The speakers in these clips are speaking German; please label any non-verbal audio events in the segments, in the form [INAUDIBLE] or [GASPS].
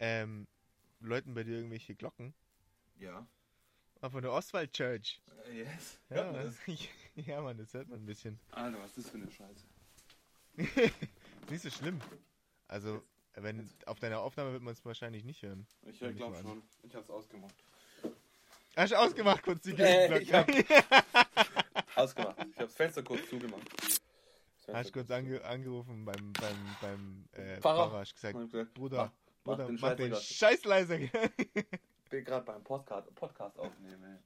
ähm, läuten bei dir irgendwelche Glocken? Ja. Ah, von der Oswald Church. Äh, yes. Ja, Hört man das? [LAUGHS] ja, Mann, das hört man ein bisschen. Alter, was ist das für eine Scheiße? [LAUGHS] Nicht so schlimm. Also, wenn auf deiner Aufnahme wird man es wahrscheinlich nicht hören. Ich glaube schon. Ich hab's ausgemacht. Hast du ausgemacht kurz die Äh, Glocken? ich [LAUGHS] Ausgemacht. Ich habe das Fenster kurz zugemacht. Fenster Hast du kurz ange angerufen beim, beim, beim äh, Pfarrer. Pfarrer, hab gesagt, Bruder, mach- Bruder, den mach den Scheiß Scheiß leiser. bin gerade beim Podcast, Podcast aufnehmen.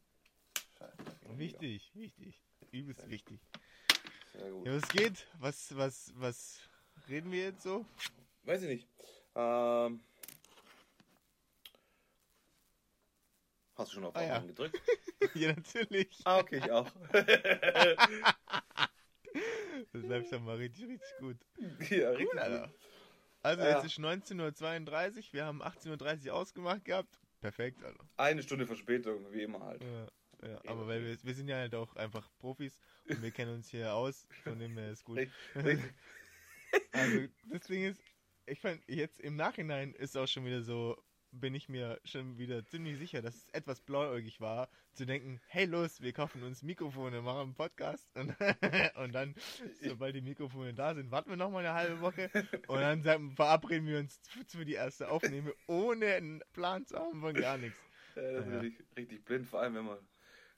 Scheiße. wichtig, wichtig. Übelst wichtig. Sehr gut. Ja, was geht? Was, was, was reden wir jetzt so? Weiß ich nicht. Ähm, hast du schon auf Ah, ja. Gedrückt? [LAUGHS] ja, natürlich. Ah, okay, ich auch. Das läuft schon mal richtig, richtig gut. ja, richtig. Cool, Alter. Also Ja. jetzt ist 19.32 Uhr, wir haben 18.30 Uhr ausgemacht gehabt. Perfekt, Alter. Eine Stunde Verspätung, wie immer halt. Ja, ja, aber weil wir, wir sind ja halt auch einfach Profis und wir kennen uns hier aus, von dem her ist gut. [LAUGHS] Also das Ding ist, ich fand jetzt im Nachhinein ist auch schon wieder so, bin ich mir schon wieder ziemlich sicher, dass es etwas blauäugig war, zu denken, hey los, wir kaufen uns Mikrofone, machen einen Podcast und, [LAUGHS] und dann, sobald die Mikrofone da sind, warten wir noch mal eine halbe Woche und dann sagen, verabreden wir uns für die erste Aufnahme, ohne einen Plan zu haben von gar nichts. Äh, das ist Ja. richtig, richtig blind, vor allem wenn man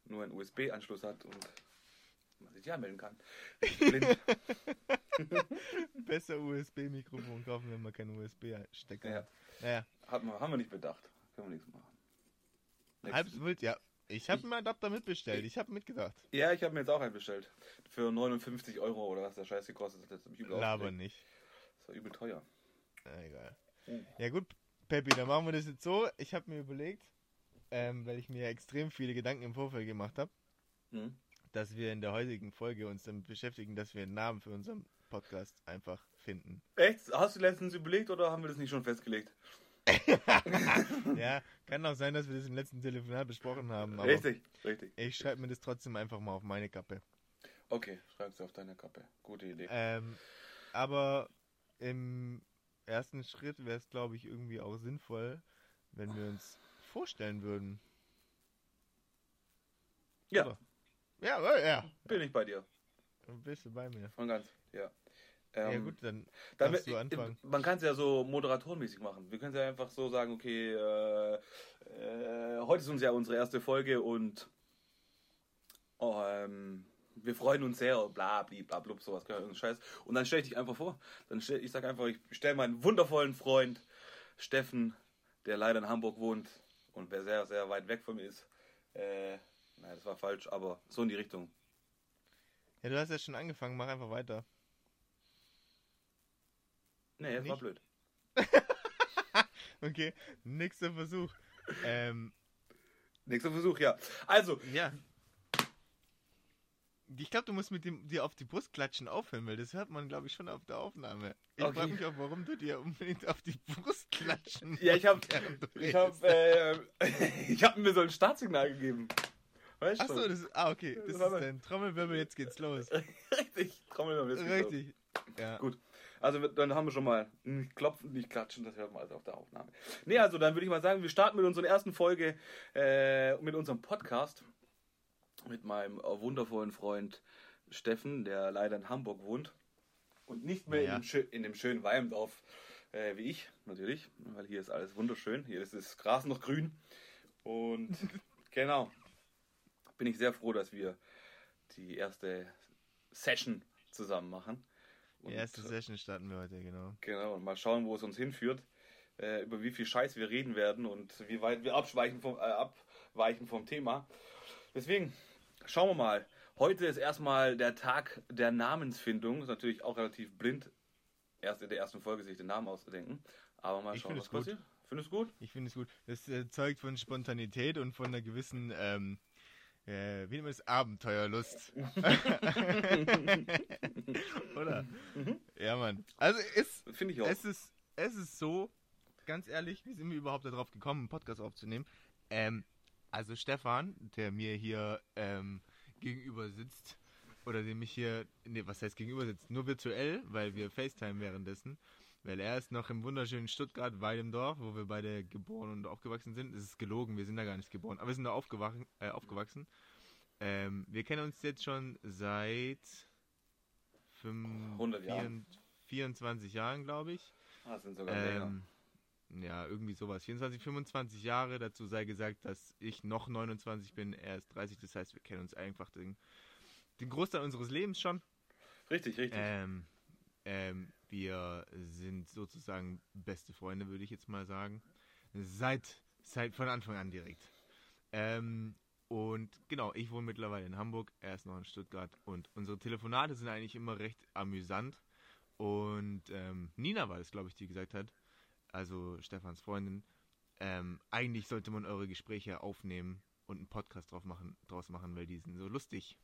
nur einen USB-Anschluss hat und man sich ja melden kann. Richtig blind. [LAUGHS] Besser USB-Mikrofon kaufen, wenn man keinen USB-Stecker Ja. hat. Naja, Hat man, haben wir nicht bedacht. Können wir nichts machen. halb wild, ja. Ich habe einen Adapter mitbestellt, ich habe mitgedacht. Ja, ich habe mir jetzt auch einen bestellt. Für 59 Euro oder was der Scheiß gekostet hat. Das übel Laber nicht. Das war übel teuer. Na, egal. Mhm. Ja gut, Peppi, dann machen wir das jetzt so. Ich habe mir überlegt, ähm, weil ich mir extrem viele Gedanken im Vorfeld gemacht habe, Mhm. dass wir in der heutigen Folge uns damit beschäftigen, dass wir einen Namen für unseren Podcast einfach finden. Echt? Hast du letztens überlegt oder haben wir das nicht schon festgelegt? [LAUGHS] ja, kann auch sein, dass wir das im letzten Telefonat besprochen haben, aber Richtig, richtig. ich schreibe mir das trotzdem einfach mal auf meine Kappe. Okay, schreib's auf deine Kappe. Gute Idee. Ähm, aber im ersten Schritt wäre es, glaube ich, irgendwie auch sinnvoll, wenn wir uns vorstellen würden. ja, oder? Ja, ja, ja. bin ich bei dir. Bist du bei mir? Von ganz, ja. Ja Ähm, gut, dann wir- du anfangen. Man kann es ja so moderatorenmäßig machen. Wir können es ja einfach so sagen, okay, äh, äh, heute ist uns ja unsere erste Folge und oh, ähm, wir freuen uns sehr, bla, bla, bla, blub, sowas, Ahnung, Scheiß. Und dann stelle ich dich einfach vor. Dann stell, ich sage einfach, ich stelle meinen wundervollen Freund Steffen, der leider in Hamburg wohnt und wer sehr, sehr weit weg von mir ist. Äh, nein, das war falsch, aber so in die Richtung. Ja, du hast ja schon angefangen, mach einfach weiter. Nee, das war blöd. [LAUGHS] Okay, nächster Versuch. Ähm, Nächster Versuch, ja. Also, ja. Ich glaube, du musst mit dem dir auf die Brust klatschen aufhören, weil das hört man, glaube ich, schon auf der Aufnahme. Ich Okay. frage mich auch, warum du dir unbedingt auf die Brust klatschen Ja, ich hab- du Ich habe äh, [LAUGHS] ich hab mir so ein Startsignal gegeben. Weißt Achso, du? das ist. Ah, okay. Das Das ist dein Trommelwirbel, jetzt geht's los. [LAUGHS] Richtig, Trommel mal bisschen Richtig. Ja. Gut. Also dann haben wir schon mal nicht klopfen, nicht klatschen, das hört man also auf der Aufnahme. Nee, also dann würde ich mal sagen, wir starten mit unserer ersten Folge, äh, mit unserem Podcast. Mit meinem wundervollen Freund Steffen, der leider in Hamburg wohnt. Und nicht mehr Ja. in, dem, in dem schönen Weimdorf äh, wie ich, natürlich. Weil hier ist alles wunderschön. Hier ist das Gras noch grün. Und [LAUGHS] genau. Bin ich sehr froh, dass wir die erste Session zusammen machen. Die erste Session starten wir heute, genau. Genau, und mal schauen, wo es uns hinführt, äh, über wie viel Scheiß wir reden werden und wie weit wir abschweichen vom, äh, abweichen vom Thema. Deswegen, schauen wir mal. Heute ist erstmal der Tag der Namensfindung. Ist natürlich auch relativ blind, erst in der ersten Folge sich den Namen auszudenken. Aber mal Ich schauen, was es gut. passiert. Findest du gut? Ich finde es gut. Das äh, zeugt von Spontanität und von einer gewissen, ähm, äh, wie nennt man das? Abenteuerlust. [LAUGHS] Oder? Ja, Mann. Also ist, Finde ich auch. es ist, es ist so, ganz ehrlich, wie sind wir überhaupt darauf gekommen, einen Podcast aufzunehmen? Ähm, also Stefan, der mir hier ähm, gegenüber sitzt, oder dem ich hier, nee, was heißt gegenüber sitzt? Nur virtuell, weil wir FaceTime währenddessen. Weil er ist noch im wunderschönen Stuttgart, weit im Dorf, wo wir beide geboren und aufgewachsen sind. Es ist gelogen, wir sind da gar nicht geboren, aber wir sind da aufgewachsen. Äh, aufgewachsen. Ähm, wir kennen uns jetzt schon seit 100 Jahren. 24 Jahren, glaube ich. Ah, das sind sogar länger. Ähm, ja, irgendwie sowas. 24, 25 Jahre. Dazu sei gesagt, dass ich noch 29 bin, er ist 30. Das heißt, wir kennen uns einfach den, den Großteil unseres Lebens schon. Richtig, richtig. Ähm, ähm, wir sind sozusagen beste Freunde, würde ich jetzt mal sagen. Seit, seit von Anfang an direkt. Ähm, und genau, ich wohne mittlerweile in Hamburg, er ist noch in Stuttgart. Und unsere Telefonate sind eigentlich immer recht amüsant. Und ähm, Nina war es, glaube ich, die gesagt hat, also Stefans Freundin, ähm, eigentlich sollte man eure Gespräche aufnehmen und einen Podcast drauf machen, draus machen, weil die sind so lustig.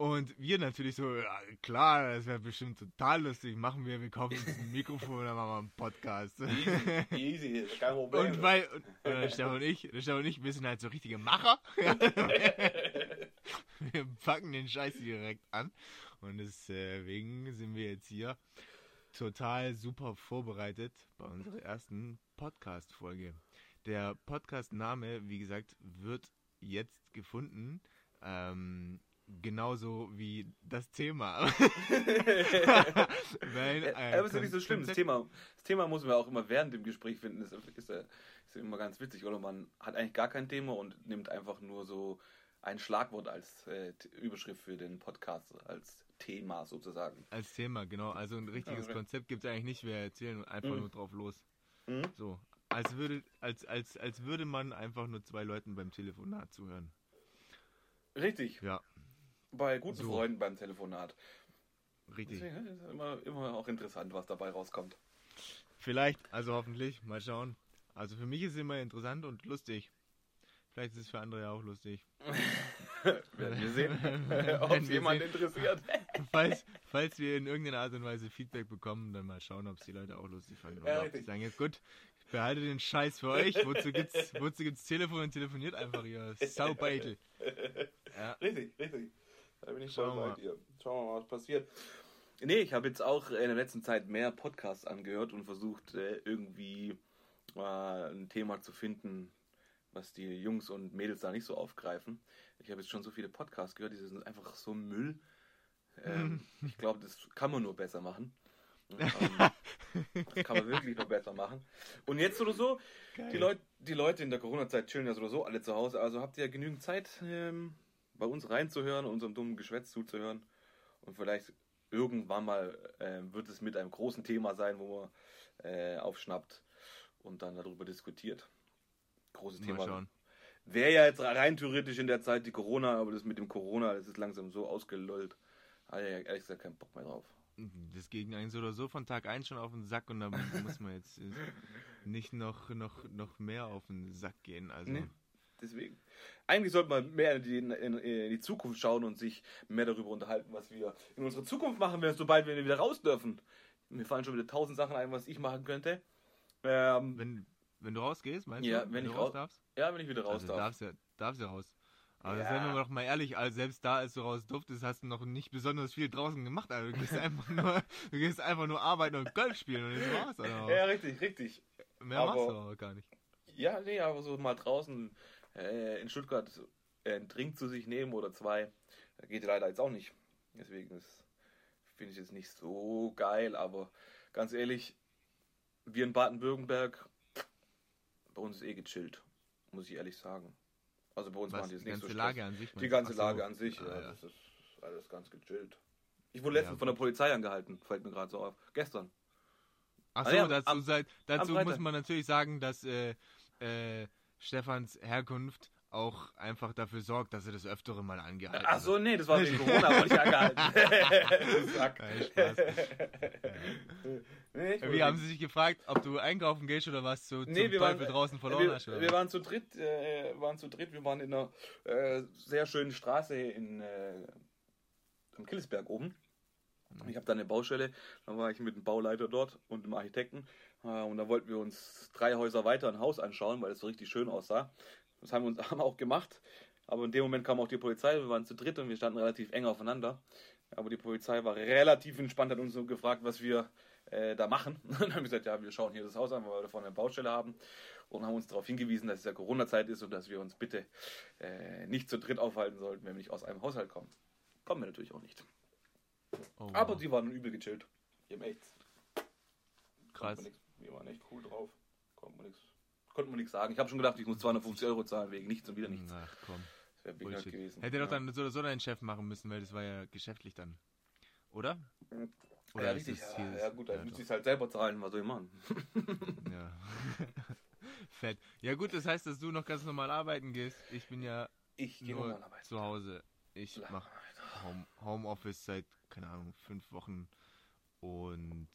Und wir natürlich so, ja, klar, das wäre bestimmt total lustig. Machen wir, wir kaufen uns ein [LAUGHS] Mikrofon und dann machen wir einen Podcast. Easy, easy, kein Problem. Und weil, und, der Stefan und ich, Stefan und ich, wir sind halt so richtige Macher. [LAUGHS] [LAUGHS] wir packen den Scheiß direkt an. Und deswegen sind wir jetzt hier total super vorbereitet bei unserer ersten Podcast-Folge. Der Podcast-Name, wie gesagt, wird jetzt gefunden. Ähm, genauso wie das Thema. [LAUGHS] [LAUGHS] Weil, äh, aber ist ja nicht so schlimm. Das Thema, das Thema muss man auch immer während dem Gespräch finden. Das ist, ist, ist immer ganz witzig. Oder man hat eigentlich gar kein Thema und nimmt einfach nur so ein Schlagwort als äh, Überschrift für den Podcast, als Thema sozusagen. Als Thema, genau. Also ein richtiges okay. Konzept gibt es eigentlich nicht. Wir erzählen einfach mhm. nur drauf los. Mhm. So. Als würde, als, als, als würde man einfach nur zwei Leuten beim Telefonat zuhören. Richtig. Ja. Bei guten so. Freunden beim Telefonat. Richtig. Deswegen ist immer, immer auch interessant, was dabei rauskommt. Vielleicht, also hoffentlich, mal schauen. Also für mich ist es immer interessant und lustig. Vielleicht ist es für andere ja auch lustig. [LAUGHS] Werden wir sehen, [LAUGHS] ob es jemand interessiert. [LAUGHS] falls, falls wir in irgendeiner Art und Weise Feedback bekommen, dann mal schauen, ob es die Leute auch lustig fanden. Oder ja, ob sie sagen, jetzt gut, ich behalte den Scheiß für euch. Wozu gibt's, wozu gibt's Telefon und telefoniert einfach ihr Saubeitel. Ja. Richtig, richtig. Da bin ich schon bei dir. Schauen wir mal, was passiert. Nee, ich habe jetzt auch in der letzten Zeit mehr Podcasts angehört und versucht, äh, irgendwie ein Thema zu finden, was die Jungs und Mädels da nicht so aufgreifen. Ich habe jetzt schon so viele Podcasts gehört, die sind einfach so Müll. Ähm, [LAUGHS] ich glaube, das kann man nur besser machen. [LAUGHS] Ähm, das kann man wirklich nur besser machen. Und jetzt oder so, die, Leut, die Leute in der Corona-Zeit chillen ja sowieso alle zu Hause, also habt ihr ja genügend Zeit, ähm, bei uns reinzuhören, unserem dummen Geschwätz zuzuhören. Und vielleicht irgendwann mal äh, wird es mit einem großen Thema sein, wo man äh, aufschnappt und dann darüber diskutiert. Großes Thema. Wäre ja jetzt rein theoretisch in der Zeit die Corona, aber das mit dem Corona, das ist langsam so ausgelollt. Habe ich ehrlich gesagt keinen Bock mehr drauf. Das ging eigentlich so oder so von Tag 1 schon auf den Sack und da muss man jetzt [LAUGHS] nicht noch, noch, noch mehr auf den Sack gehen. Also. Nee, deswegen. Eigentlich sollte man mehr in die, in, in die, Zukunft schauen und sich mehr darüber unterhalten, was wir in unserer Zukunft machen werden, sobald wir wieder raus dürfen. Mir fallen schon wieder tausend Sachen ein, was ich machen könnte. Ähm, wenn, wenn du rausgehst, meinst ja, du? Wenn, wenn ich raus darfst? Ja, wenn ich wieder raus also, darf. Darfst ja, darfst ja raus. Aber ja. seien wir doch mal ehrlich, also selbst da, als du raus durftest, hast du noch nicht besonders viel draußen gemacht. Also du gehst [LAUGHS] einfach nur, du gehst einfach nur arbeiten und Golf spielen und das war's. Ja, richtig, richtig. Mehr aber, machst du aber gar nicht. Ja, nee, aber so mal draußen äh, in Stuttgart äh, einen Trink zu sich nehmen oder zwei, geht leider jetzt auch nicht. Deswegen finde ich es nicht so geil, aber ganz ehrlich, wir in Baden-Württemberg, bei uns ist eh gechillt, muss ich ehrlich sagen. Also bei uns Was, machen die es nicht so Die Lage an sich? Die ganze. Lage an sich, ja, ja. das ist alles ganz gechillt. Ich wurde letztens ja, von der Polizei angehalten, fällt mir gerade so auf. Gestern. Achso, ah, dazu, am, seid, dazu muss man natürlich sagen, dass äh, äh, Stefans Herkunft auch einfach dafür sorgt, dass er das öftere mal angehalten Ach so, nee, das war wegen Corona, wollte ich angehalten. [LAUGHS] Nein, Spaß. nee, Wie haben sie sich gefragt, ob du einkaufen gehst oder was zu, nee, zum wir Teufel waren, draußen verloren wir, hast? Oder? Wir waren zu dritt, äh, waren zu dritt, wir waren in einer äh, sehr schönen Straße in äh, am Killesberg oben. Ich habe da eine Baustelle, dann war ich mit dem Bauleiter dort und dem Architekten äh, und da wollten wir uns drei Häuser weiter ein Haus anschauen, weil es so richtig schön aussah. Das haben wir, uns, [LAUGHS] haben auch gemacht. Aber in dem Moment kam auch die Polizei. Wir waren zu dritt und wir standen relativ eng aufeinander. Aber die Polizei war relativ entspannt, hat uns so gefragt, was wir äh, da machen. [LAUGHS] Und dann haben wir gesagt, ja, wir schauen hier das Haus an, weil wir davon eine Baustelle haben und haben uns darauf hingewiesen, dass es ja Corona-Zeit ist und dass wir uns bitte äh, nicht zu dritt aufhalten sollten, wenn wir nicht aus einem Haushalt kommen. Kommen wir natürlich auch nicht. Oh, Aber wow. sie waren übel gechillt. Die haben echt. krass. Wir waren echt cool drauf. Konnte man nichts. Konnte man nichts sagen. Ich habe schon gedacht, ich muss 250 Euro zahlen wegen nichts und wieder nichts. Ach komm. Das wäre behindert gewesen. Hätte doch ja. dann so oder so dein Chef machen müssen, weil das war ja geschäftlich dann. Oder? Oder ja, richtig. Ja, ja, gut, dann ja, müsste doch. ich es halt selber zahlen. Was soll ich machen? Ja. [LAUGHS] Fett. Ja gut, das heißt, dass du noch ganz normal arbeiten gehst. Ich bin ja Ich nur zu Hause. Ich mache Home, Homeoffice seit, keine Ahnung, fünf Wochen. Und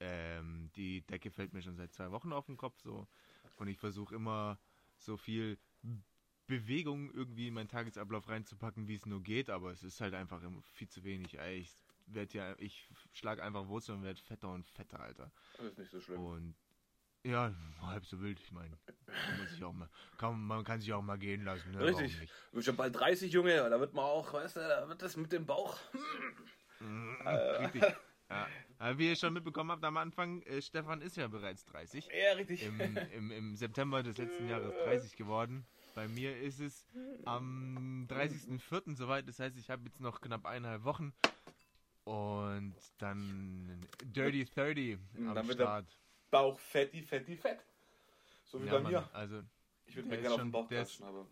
ähm, die Decke fällt mir schon seit zwei Wochen auf den Kopf so. Und ich versuche immer so viel Bewegung irgendwie in meinen Tagesablauf reinzupacken, wie es nur geht, aber es ist halt einfach viel zu wenig. Ich werd ja, ich schlag einfach Wurzeln und werde fetter und fetter, Alter. Das ist nicht so schlimm. Und ja, halb so wild, ich meine. Man, kann, man kann sich auch mal gehen lassen. Ne? Richtig. Bist schon bald 30, Junge. Da wird man auch, weißt du, da wird das mit dem Bauch. Richtig. Ja. Aber wie ihr schon mitbekommen habt am Anfang, äh, Stefan ist ja bereits 30. Ja, richtig. Im, im, Im September des letzten Jahres 30 geworden. Bei mir ist es am 30.04. soweit. Das heißt, ich habe jetzt noch knapp eineinhalb Wochen. Und dann Dirty 30 am Dann Start. Bauch fetti, fetti, fett. So wie Ja, bei Mann, mir. also, Ich würde mir gerne auf schon- den Bauch klatschen, aber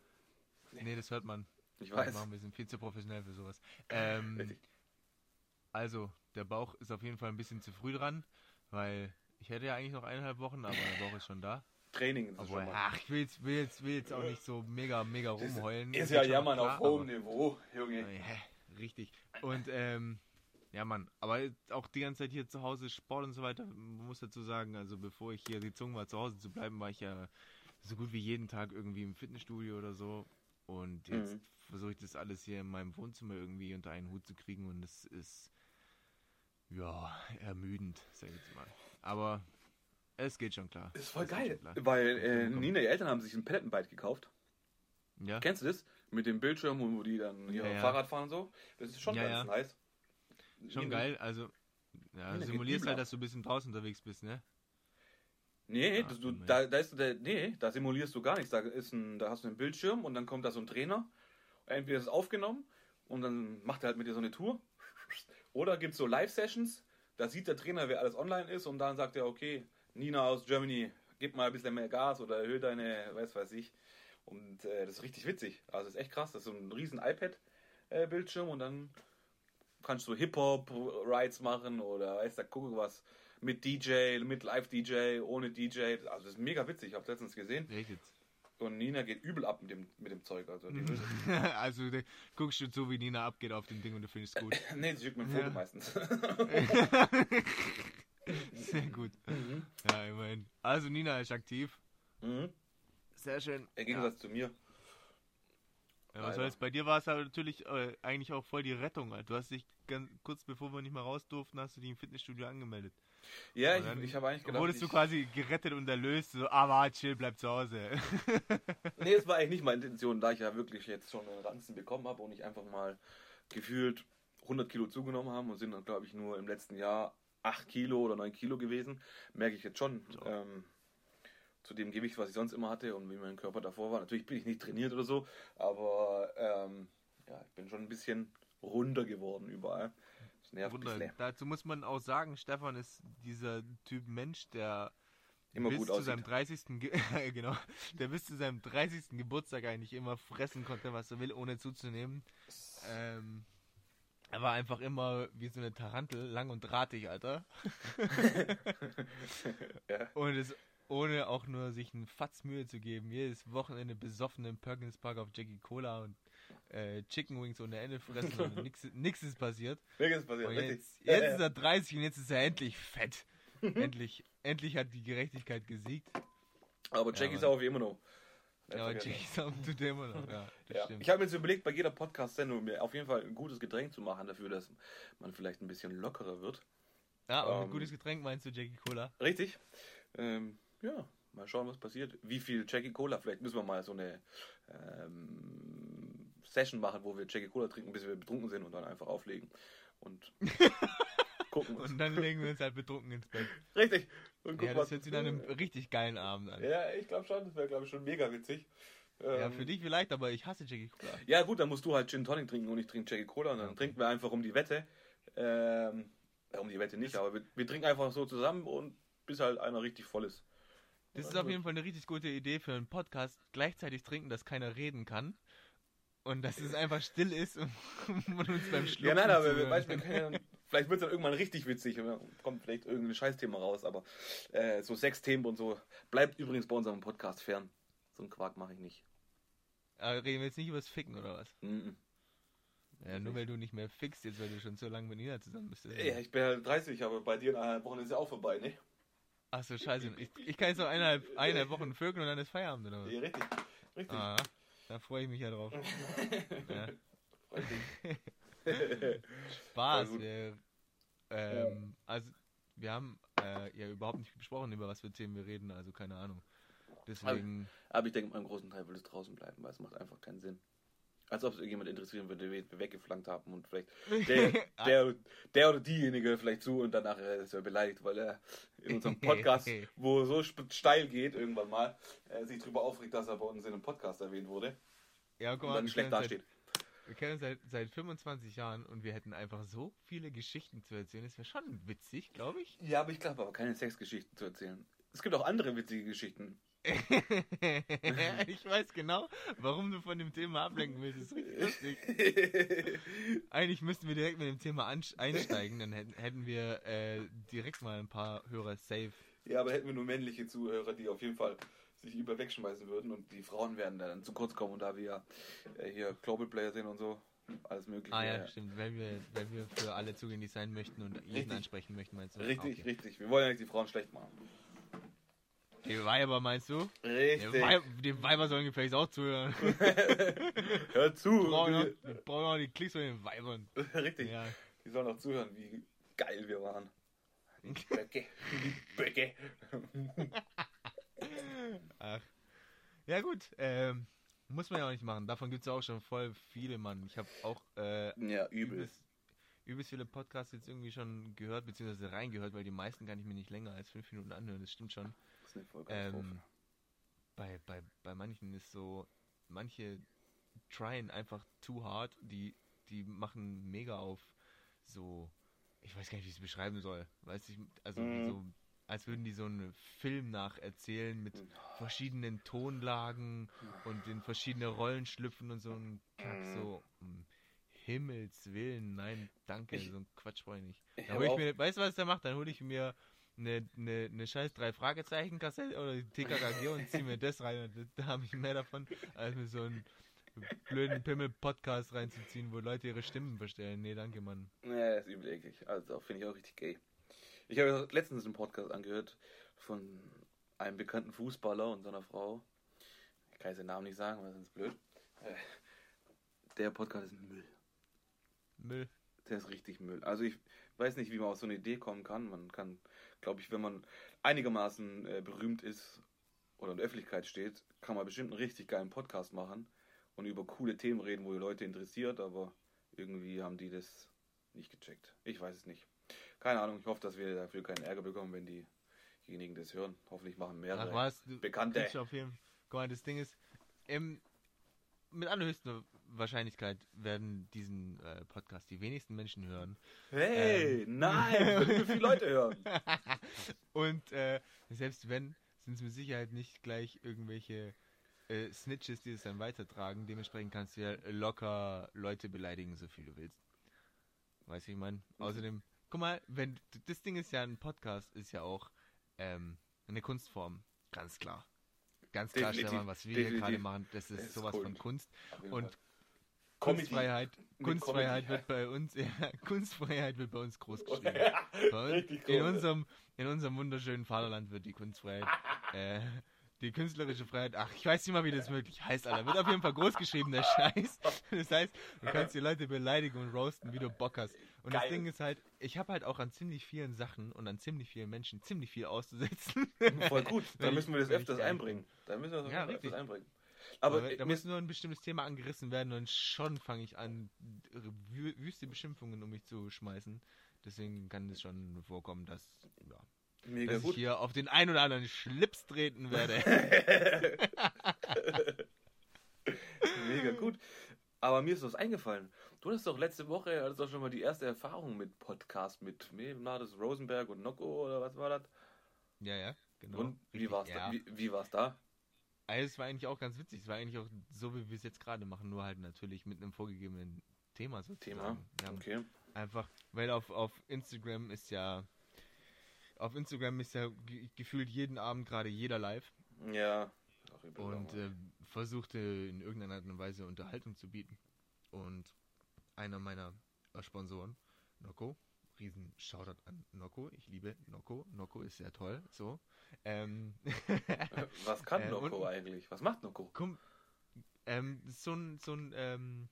nee, das hört man. ich weiß. machen wir sind viel zu professionell für sowas. Ähm, also, der Bauch ist auf jeden Fall ein bisschen zu früh dran, weil ich hätte ja eigentlich noch eineinhalb Wochen, aber der Bauch ist schon da. Training ist Obwohl, schon mal. ach, ich will jetzt, will, jetzt, will jetzt auch nicht so mega, mega rumheulen. Ist mir ja Jammern klar, auf hohem Niveau, Junge. Ja, richtig. Und, ähm, ja, Mann, aber auch die ganze Zeit hier zu Hause Sport und so weiter, man muss dazu sagen, also bevor ich hier gezwungen war, zu Hause zu bleiben, war ich ja so gut wie jeden Tag irgendwie im Fitnessstudio oder so. Und jetzt Mhm. versuche ich das alles hier in meinem Wohnzimmer irgendwie unter einen Hut zu kriegen und es ist, ja, ermüdend, sag ich jetzt mal. Aber es geht schon klar. Ist voll Es geht geil. Weil äh. Nina, die Eltern haben sich ein Palettenbike gekauft. Ja, Kennst du das? Mit dem Bildschirm, wo die dann hier Ja, ja. Fahrrad fahren und so. Das ist schon ganz nice. schon Nina- geil. Also, ja, Nina simulierst halt, dass du ein bisschen draußen unterwegs bist, ne? Nee, das, du, da, da ist der, nee, da simulierst du gar nichts. Da, ist ein, da hast du einen Bildschirm und dann kommt da so ein Trainer. Entweder ist es aufgenommen und dann macht er halt mit dir so eine Tour. Oder gibt es so Live-Sessions. Da sieht der Trainer, wer alles online ist und dann sagt er, okay, Nina aus Germany, gib mal ein bisschen mehr Gas oder erhöhe deine, weiß weiß ich. Und äh, das ist richtig witzig. Also das ist echt krass. Das ist so ein riesen iPad-Bildschirm und dann kannst du Hip-Hop-Rides machen oder weiß der Kuckuck was. Mit DJ, mit Live-DJ, ohne DJ. Also das ist mega witzig. Ich habe letztens gesehen. Echt. Und Nina geht übel ab mit dem, mit dem Zeug. Also die will, [LAUGHS] also, da guckst du zu, wie Nina abgeht auf dem Ding und du findest es gut. [LAUGHS] nee, sie schickt mir ein Foto Ja. meistens. [LAUGHS] Sehr gut. Mhm. Ja, immerhin. Also, Nina ist aktiv. mhm. Sehr schön. Im Gegensatz zu mir. Ja, was soll's? Bei dir war es aber natürlich äh, eigentlich auch voll die Rettung. Alter. Du hast dich ganz kurz bevor wir nicht mehr raus durften, hast du dich im Fitnessstudio angemeldet. Ja, ich, ich habe eigentlich gedacht. Wurdest du quasi gerettet und erlöst, so, ah, war chill, bleib zu Hause. [LAUGHS] Nee, es war eigentlich nicht meine Intention, da ich ja wirklich jetzt schon einen Ranzen bekommen habe und ich einfach mal gefühlt 100 Kilo zugenommen habe und sind dann, glaube ich, nur im letzten Jahr 8 Kilo oder 9 Kilo gewesen. Merke ich jetzt schon. So. Ähm, zu dem Gewicht, was ich sonst immer hatte und wie mein Körper davor war. Natürlich bin ich nicht trainiert oder so, aber ähm, ja, ich bin schon ein bisschen runder geworden überall. Das nervt Wunder. bisschen. Dazu muss man auch sagen, Stefan ist dieser Typ Mensch, der Immer bis gut zu aussieht. seinem 30. Ge [LAUGHS] genau, der bis zu seinem 30. Geburtstag eigentlich immer fressen konnte, was er will, ohne zuzunehmen. Ähm, er war einfach immer wie so eine Tarantel, lang und drahtig, Alter. [LAUGHS] Ja. Und es ohne auch nur sich einen Fatz Mühe zu geben. Jedes Wochenende besoffen im Perkins Park auf Jackie Cola und äh, Chicken Wings ohne Ende fressen und [LAUGHS] nix ist passiert. Wirklich ist passiert, Und jetzt, Ja, jetzt ja. ist er 30 und jetzt ist er endlich fett. [LAUGHS] endlich, endlich hat die Gerechtigkeit gesiegt. Aber Ja, Jackie ist Mann. auch wie immer noch. Ja, und vergessen. Jackie Sound tut immer noch. Ja, [LAUGHS] Ja. Ich habe mir jetzt überlegt, bei jeder Podcast-Sendung mir auf jeden Fall ein gutes Getränk zu machen, dafür, dass man vielleicht ein bisschen lockerer wird. ja, und ein ähm, gutes Getränk meinst du, Jackie Cola? Richtig? Ähm, ja, mal schauen, was passiert. Wie viel Jackie Cola? Vielleicht müssen wir mal so eine ähm, Session machen, wo wir Jackie Cola trinken, bis wir betrunken sind und dann einfach auflegen. Und [LAUGHS] gucken. Und dann legen wir uns halt betrunken ins Bett. Richtig. Und Ja, gucken, das was- hört sich dann einem richtig geilen Abend an. Ja, ich glaube schon. Das wäre, glaube ich, schon mega witzig. Ja, Ähm, für dich vielleicht, aber ich hasse Jackie Cola. Ja, gut, dann musst du halt Gin Tonic trinken und ich trinke Jackie Cola und dann Okay. trinken wir einfach um die Wette. Ähm, ja, um die Wette nicht, aber wir, wir trinken einfach so zusammen und bis halt einer richtig voll ist. Das ist auf jeden Fall eine richtig gute Idee für einen Podcast. Gleichzeitig trinken, dass keiner reden kann. Und dass es einfach still ist und [LAUGHS] man uns beim Schlucken Ja, nein, aber wir, weißt, wir kann. können ja, vielleicht wird es dann irgendwann richtig witzig und dann kommt vielleicht irgendein Scheißthema raus, aber äh, so Sexthemen und so bleibt übrigens bei unserem Podcast fern. So einen Quark mache ich nicht. Aber reden wir jetzt nicht über das Ficken oder was? Mhm. Ja, nur weil du nicht mehr fixt, jetzt weil du schon so lange mit Nina zusammen bist. Ja, ich bin halt 30, aber bei dir in eineinhalb Wochen ist ja auch vorbei, ne? Achso, scheiße. Ich, ich kann jetzt noch eineinhalb, eineinhalb Wochen vögeln und dann ist Feierabend oder was? Ja, richtig. Richtig. Ah, da freue ich mich ja drauf. [LAUGHS] ja. Spaß. [LAUGHS] Wir, ähm, Also, wir haben äh, ja überhaupt nicht besprochen, über was für Themen wir reden, also keine Ahnung. Deswegen, Aber ich denke, beim großen Teil will es draußen bleiben, weil es macht einfach keinen Sinn. Als ob es irgendjemand interessieren würde, wen wir weggeflankt haben und vielleicht [LAUGHS] der, der, der oder diejenige vielleicht zu und danach äh, ist er beleidigt, weil er in unserem Podcast, [LAUGHS] wo so steil geht, irgendwann mal, äh, sich darüber aufregt, dass er bei uns in einem Podcast erwähnt wurde ja, guck und mal, dann wir schlecht dasteht. Seit, wir kennen uns seit, seit 25 Jahren und wir hätten einfach so viele Geschichten zu erzählen. Das wäre schon witzig, glaube ich. Ja, aber ich glaube aber keine Sexgeschichten zu erzählen. Es gibt auch andere witzige Geschichten. [LAUGHS] ich weiß genau, warum du von dem Thema ablenken willst. Das ist richtig lustig. [LAUGHS] Eigentlich müssten wir direkt mit dem Thema einsteigen, dann hätten, wir äh, direkt mal ein paar Hörer safe. Ja, aber hätten wir nur männliche Zuhörer, die auf jeden Fall sich über wegschmeißen würden und die Frauen werden dann zu kurz kommen und da wir ja äh, hier Global Player sind und so, alles mögliche. Ah ja, ja. stimmt. Wenn wir, wenn wir für alle zugänglich sein möchten und jeden Richtig. ansprechen möchten, meinst du? Richtig, Ah, okay. richtig. Wir wollen ja nicht die Frauen schlecht machen. Die Weiber meinst du? Die, Richtig. Weib, die Weiber sollen gefälligst auch zuhören. [LAUGHS] Hör zu. Wir brauchen auch, wir brauchen auch die Klicks von den Weibern. Richtig. Ja. Die sollen auch zuhören, wie geil wir waren. Die Böcke. Die Böcke. [LAUGHS] Ach. Ja gut, ähm, muss man ja auch nicht machen. Davon gibt es ja auch schon voll viele, Mann. Ich habe auch äh, Ja, übel. übelst, übelst viele Podcasts jetzt irgendwie schon gehört, beziehungsweise reingehört, weil die meisten kann ich mir nicht länger als fünf Minuten anhören. Das stimmt schon. Ist eine Vollkatastrophe. Ähm, bei, bei, bei manchen ist so, manche tryen einfach too hard, die, die machen mega auf so, ich weiß gar nicht, wie ich es beschreiben soll. Weiß ich, also Mhm. so, als würden die so einen Film nacherzählen mit verschiedenen Tonlagen und in verschiedene Rollen schlüpfen und so ein Kack, Mhm. so, um Himmels Willen, nein, danke, Ich- so ein Quatsch brauche ich nicht. Ich Dann hol ich mir, weißt du, was der macht? Dann hole ich mir eine, eine, eine scheiß drei Fragezeichen Kassette oder die TKKG und ziehe mir das rein. Und da habe ich mehr davon, als mir so einen blöden Pimmel-Podcast reinzuziehen, wo Leute ihre Stimmen bestellen. Nee, danke, Mann. Das ist übel eklig. Also finde ich auch richtig gay. Ich habe letztens einen Podcast angehört von einem bekannten Fußballer und seiner Frau. Ich kann jetzt den Namen nicht sagen, weil sonst blöd. Äh, Der Podcast ist Müll. Müll. Der ist richtig Müll. Also ich weiß nicht, wie man auf so eine Idee kommen kann. Man kann, glaube ich, wenn man einigermaßen äh, berühmt ist oder in der Öffentlichkeit steht, kann man bestimmt einen richtig geilen Podcast machen und über coole Themen reden, wo die Leute interessiert, aber irgendwie haben die das nicht gecheckt. Ich weiß es nicht. Keine Ahnung, ich hoffe, dass wir dafür keinen Ärger bekommen, wenn diejenigen das hören. Hoffentlich machen mehrere Ach was, du Bekannte. auf jeden Guck mal, das Ding ist, im, mit allerhöchster Wahrscheinlichkeit werden diesen äh, Podcast die wenigsten Menschen hören. Hey, Ähm. nein, wir viele Leute hören. [LAUGHS] Und äh, selbst wenn, sind es mit Sicherheit nicht gleich irgendwelche äh, Snitches, die es dann weitertragen. Dementsprechend kannst du ja locker Leute beleidigen, so viel du willst. Weißt du, ich meine? Außerdem, guck mal, wenn das Ding ist ja ein Podcast, ist ja auch ähm, eine Kunstform. Ganz klar. Ganz klar, Definitiv, Stefan, was wir hier definitiv. gerade machen, das ist ist sowas cool. von Kunst. Und. Kunstfreiheit, [LAUGHS] Kunstfreiheit wird bei uns, ja, Kunstfreiheit wird bei uns groß geschrieben. Ja, richtig in, unserem, in unserem wunderschönen Vaterland wird die Kunstfreiheit, [LAUGHS] äh, die künstlerische Freiheit, ach, ich weiß nicht mal, wie das wirklich heißt, Alter. Wird auf jeden Fall groß geschrieben, der Scheiß. Das heißt, du kannst die Leute beleidigen und roasten, wie du Bock hast. Und das Geil. Ding ist halt, ich habe halt auch an ziemlich vielen Sachen und an ziemlich vielen Menschen ziemlich viel auszusetzen. Voll gut, [LAUGHS] Wenn da ich- müssen wir das öfters einbringen. Da müssen wir das Ja, öfters richtig. einbringen. Aber da muss nur ein bestimmtes Thema angerissen werden und schon fange ich an, wü- wüste Beschimpfungen um mich zu schmeißen. Deswegen kann es schon vorkommen, dass, ja, Mega dass ich gut. hier auf den ein oder anderen Schlips treten werde. [LAUGHS] Mega gut. Aber mir ist was eingefallen. Du hattest doch letzte Woche hattest doch schon mal die erste Erfahrung mit Podcast mit das? Rosenberg und Nocco oder was war das? ja, ja, genau. Und wie Richtig, war's ja. da? Wie, wie war's da? Also es war eigentlich auch ganz witzig. Es war eigentlich auch so, wie wir es jetzt gerade machen, nur halt natürlich mit einem vorgegebenen Thema sozusagen. Thema. Okay. einfach, weil auf, auf Instagram ist ja, auf Instagram ist ja ge gefühlt jeden Abend gerade jeder live Ja. Und äh, versuchte in irgendeiner Art und Weise Unterhaltung zu bieten. Und einer meiner Sponsoren, Nocco, riesen Shoutout an Nocco, ich liebe Nocco, Nocco ist sehr toll, so. Ähm, [LAUGHS] was kann [LAUGHS] äh, und- eigentlich? Was macht? Komm, ähm, so ein, so ein ähm,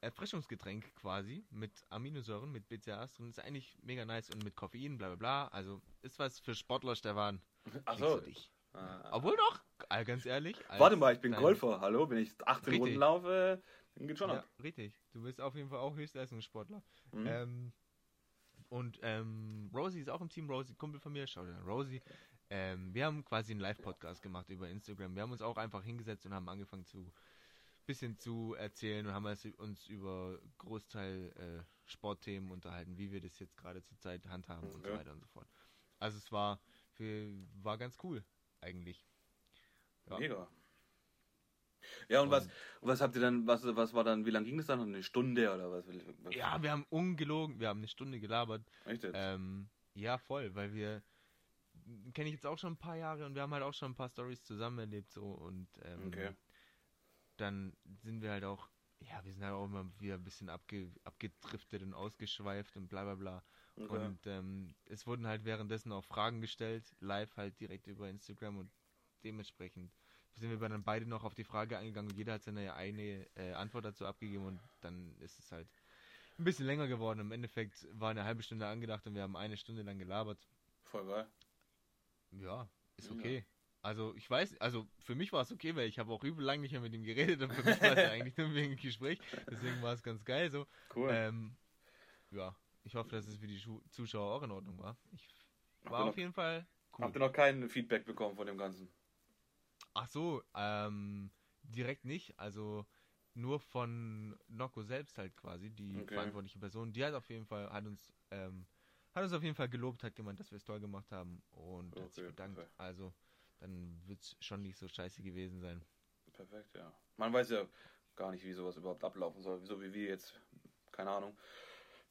Erfrischungsgetränk quasi mit Aminosäuren, mit BCAAs drin. Ist eigentlich mega nice und mit Koffein, bla bla bla. Also ist was für Sportler, Stefan. Ach Kriegst so. du dich. Ah. Obwohl doch, äh, ganz ehrlich. Warte mal, ich bin Golfer. Hallo, wenn ich 18 Richtig. Runden laufe, dann geht schon Ja, ab. richtig. Du bist auf jeden Fall auch Höchstleistungssportler. Mhm. Ähm, und ähm, Rosie ist auch im Team. Rosie, Kumpel von mir, schau dir an. Rosie. Ähm, wir haben quasi einen Live-Podcast gemacht über Instagram. Wir haben uns auch einfach hingesetzt und haben angefangen zu bisschen zu erzählen und haben uns- uns über Großteil äh, Sportthemen unterhalten, wie wir das jetzt gerade zur Zeit handhaben und so Okay. weiter und so fort. Also es war war ganz cool eigentlich. Ja. Mega. Ja, und, was, was habt ihr dann, was, was war dann, wie lange ging das dann? Eine Stunde oder was? was Ja, wir haben ungelogen, wir haben eine Stunde gelabert. Echt jetzt? Ähm, ja, voll, weil wir kenne ich jetzt auch schon ein paar Jahre und wir haben halt auch schon ein paar Stories zusammen erlebt so und ähm, Okay. dann sind wir halt auch, ja, wir sind halt auch immer wieder ein bisschen abge, abgedriftet und ausgeschweift und bla bla bla. Okay. Und ähm, es wurden halt währenddessen auch Fragen gestellt, live halt direkt über Instagram und dementsprechend sind wir dann beide noch auf die Frage eingegangen und jeder hat seine eine äh, Antwort dazu abgegeben und dann ist es halt ein bisschen länger geworden. Im Endeffekt war eine halbe Stunde angedacht und wir haben eine Stunde lang gelabert. Voll geil. Ja, ist Ja. okay. Also ich weiß, also für mich war es okay, weil ich habe auch übel lang nicht mehr mit ihm geredet und für mich war es ja [LAUGHS] eigentlich nur wegen Gespräch. Deswegen war es ganz geil so. Cool. Ähm, ja, ich hoffe, dass es für die Schu Zuschauer auch in Ordnung war. Ich war auf noch- jeden Fall cool. Habt ihr noch kein Feedback bekommen von dem Ganzen? Ach so, ähm, direkt nicht. Also nur von Nocco selbst halt quasi, die Okay. verantwortliche Person. Die hat auf jeden Fall, hat uns, ähm, hat uns auf jeden Fall gelobt, hat gemeint, dass wir es toll gemacht haben und hat sich Okay, bedankt. perfekt. Also dann wird es schon nicht so scheiße gewesen sein. Perfekt, ja. Man weiß ja gar nicht, wie sowas überhaupt ablaufen soll. So wie wir jetzt, keine Ahnung,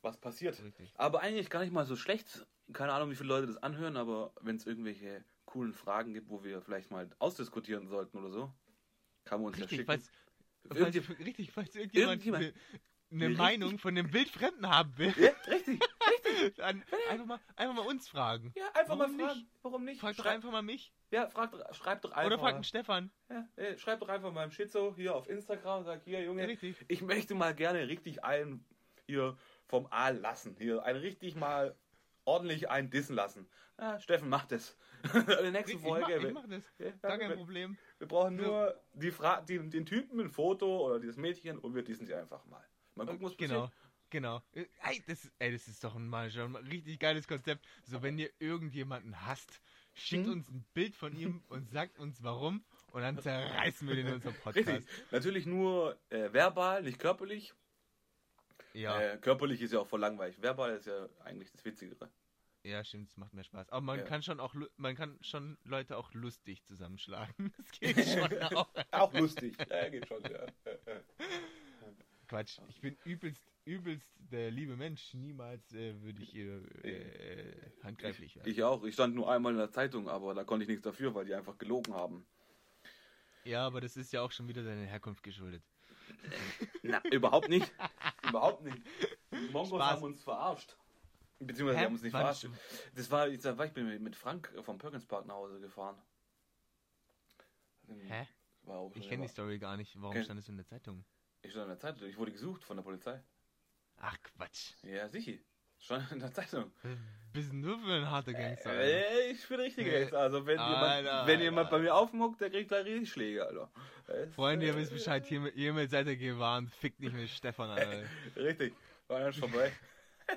was passiert. Richtig. Aber eigentlich gar nicht mal so schlecht. Keine Ahnung, wie viele Leute das anhören, aber wenn es irgendwelche coolen Fragen gibt, wo wir vielleicht mal ausdiskutieren sollten oder so, kann man uns Richtig, ja falls, schicken. falls, Irgendje- richtig, falls irgendjemand, Irgendjemand- eine, eine Richtig. Meinung von dem Wildfremden haben will, Ja, richtig. [LAUGHS] dann einfach mal, einfach mal uns fragen. Ja, einfach Warum mal fragen. nicht? Warum nicht? Frag doch einfach mal mich. ja, frag, schreib doch einfach. Oder frag den Stefan. ja, ey, schreib doch einfach mal im Schizo hier auf Instagram, sag hier, Junge, Richtig. ich möchte mal gerne richtig einen hier vom Aal lassen. Hier, einen richtig mal ordentlich einen dissen lassen. Ja, Steffen macht [LAUGHS] es. In der nächsten Ich mach, Folge. ich wir- mach das. Ja, Gar kein wir, Problem. wir brauchen nur die Fra die, den Typen, ein Foto oder dieses Mädchen und wir dissen sie einfach mal. Mal gucken, was passiert. genau. Äh, Ey, das, ey, das ist doch ein, mal schon ein richtig geiles Konzept. So, wenn ihr irgendjemanden hasst, schickt Hm? uns ein Bild von ihm [LAUGHS] und sagt uns warum und dann zerreißen wir den in unserem Richtig. Podcast. Natürlich nur äh, verbal, nicht körperlich. Ja, Äh, körperlich ist ja auch voll langweilig. Verbal ist ja eigentlich das Witzigere. ja, stimmt, es macht mehr Spaß. Aber man Ja. kann schon auch, man kann schon Leute auch lustig zusammenschlagen. [LAUGHS] Das geht schon [LAUGHS] auch. Auch lustig. ja, geht schon, ja. Quatsch, ich bin übelst, übelst der liebe Mensch. Niemals äh, würde ich ihr äh, handgreiflich werden. Ich auch. Ich stand nur einmal in der Zeitung, aber da konnte ich nichts dafür, weil die einfach gelogen haben. Ja, aber das ist ja auch schon wieder deiner Herkunft geschuldet. [LAUGHS] Na, überhaupt nicht. überhaupt nicht. Die Mongos Spaß. haben uns verarscht. Beziehungsweise Hä? haben uns nicht verarscht. Das war, ich, sag, ich bin mit Frank vom Perkins Park nach Hause gefahren. Hä? War Ich kenne die Story gar nicht. Warum Kenn- stand es in der Zeitung? Ich stand in der Zeitung. Ich wurde gesucht von der Polizei. Ach Quatsch. Ja, sicher. Stand in der Zeitung. Bist nur für ein harter Gangster. Alter. Äh, ich bin richtig Gangster. Also wenn jemand, Alter, wenn jemand Alter. bei mir aufmuckt, der kriegt gleich richtig Schläge, Alter. Freunde, ihr wisst Bescheid, hiermit, hiermit seid ihr gewarnt. Fickt nicht mit Stefan, Alter. [LAUGHS] Richtig. War dann schon vorbei.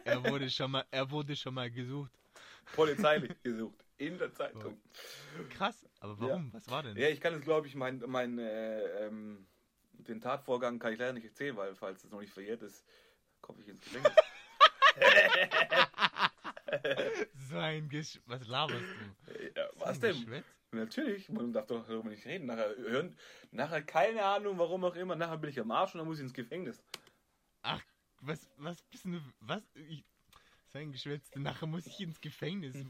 Er wurde schon mal, er wurde schon mal gesucht. Polizeilich gesucht. In der Zeitung. Krass, aber warum? Was war denn? Ja, ich kann es, glaube ich, mein, mein, äh, ähm, den Tatvorgang kann ich leider nicht erzählen, weil, falls es noch nicht verjährt ist, komme ich ins Gefängnis. [LAUGHS] so ein Gesch... Was laberst du? Ja, was denn? Geschwätz? Natürlich, man darf doch darüber nicht reden. Nachher hören, nachher keine Ahnung, warum auch immer, nachher bin ich am Arsch und dann muss ich ins Gefängnis. Ach, was, was bist du, was, ich, sein Geschwätz, nachher muss ich ins Gefängnis. [LAUGHS] [LAUGHS]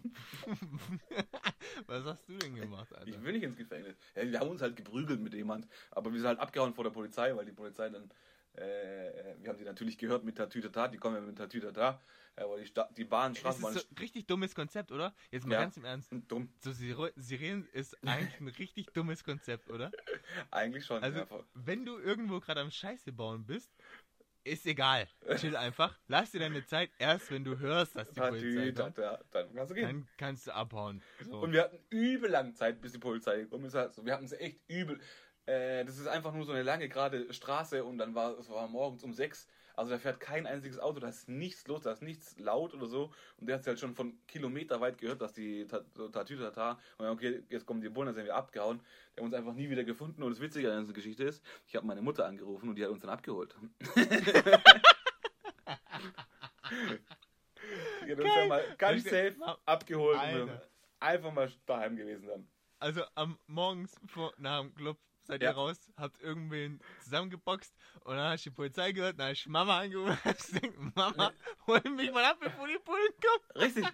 was hast du denn gemacht, Alter? Ich will nicht ins Gefängnis. Ja, wir haben uns halt geprügelt mit jemand, aber wir sind halt abgehauen vor der Polizei, weil die Polizei dann, äh, wir haben die natürlich gehört mit Tatütata, die kommen ja mit Tatütata, äh, weil die, Sta die Bahn, Das ist so ein richtig dummes Konzept, oder? Jetzt mal Ja. ganz im Ernst. dumm. So Sirenen ist eigentlich ein [LAUGHS] richtig dummes Konzept, oder? Eigentlich schon. Also, voll. wenn du irgendwo gerade am Scheiße bauen bist, ist egal. Chill einfach. Lass dir deine Zeit erst, wenn du hörst, dass die Polizei kommt. Dann kannst du gehen. Dann kannst du abhauen. So. Und wir hatten übel lange Zeit, bis die Polizei gekommen ist. Also, wir hatten es echt übel. Äh, das ist einfach nur so eine lange gerade Straße und dann war es war morgens um sechs. Also da fährt kein einziges Auto, da ist nichts los, da ist nichts laut oder so. Und der hat halt schon von Kilometer weit gehört, dass die Tatütata und okay, jetzt kommen die Bullen, dann sind wir abgehauen. Die haben uns einfach nie wieder gefunden. Und das Witzige an der ganzen Geschichte ist, ich habe meine Mutter angerufen und die hat uns dann abgeholt. [LAUGHS] die hat uns dann mal ganz safe abgeholt einfach mal daheim gewesen dann. Also am morgens vor, nach dem Club seid Ja. ihr raus, habt irgendwen zusammengeboxt und dann hast du die Polizei gehört, dann hast du Mama angerufen und [LAUGHS] hast gesagt, Mama, hol mich mal ab, bevor die Bullen kommen. Richtig.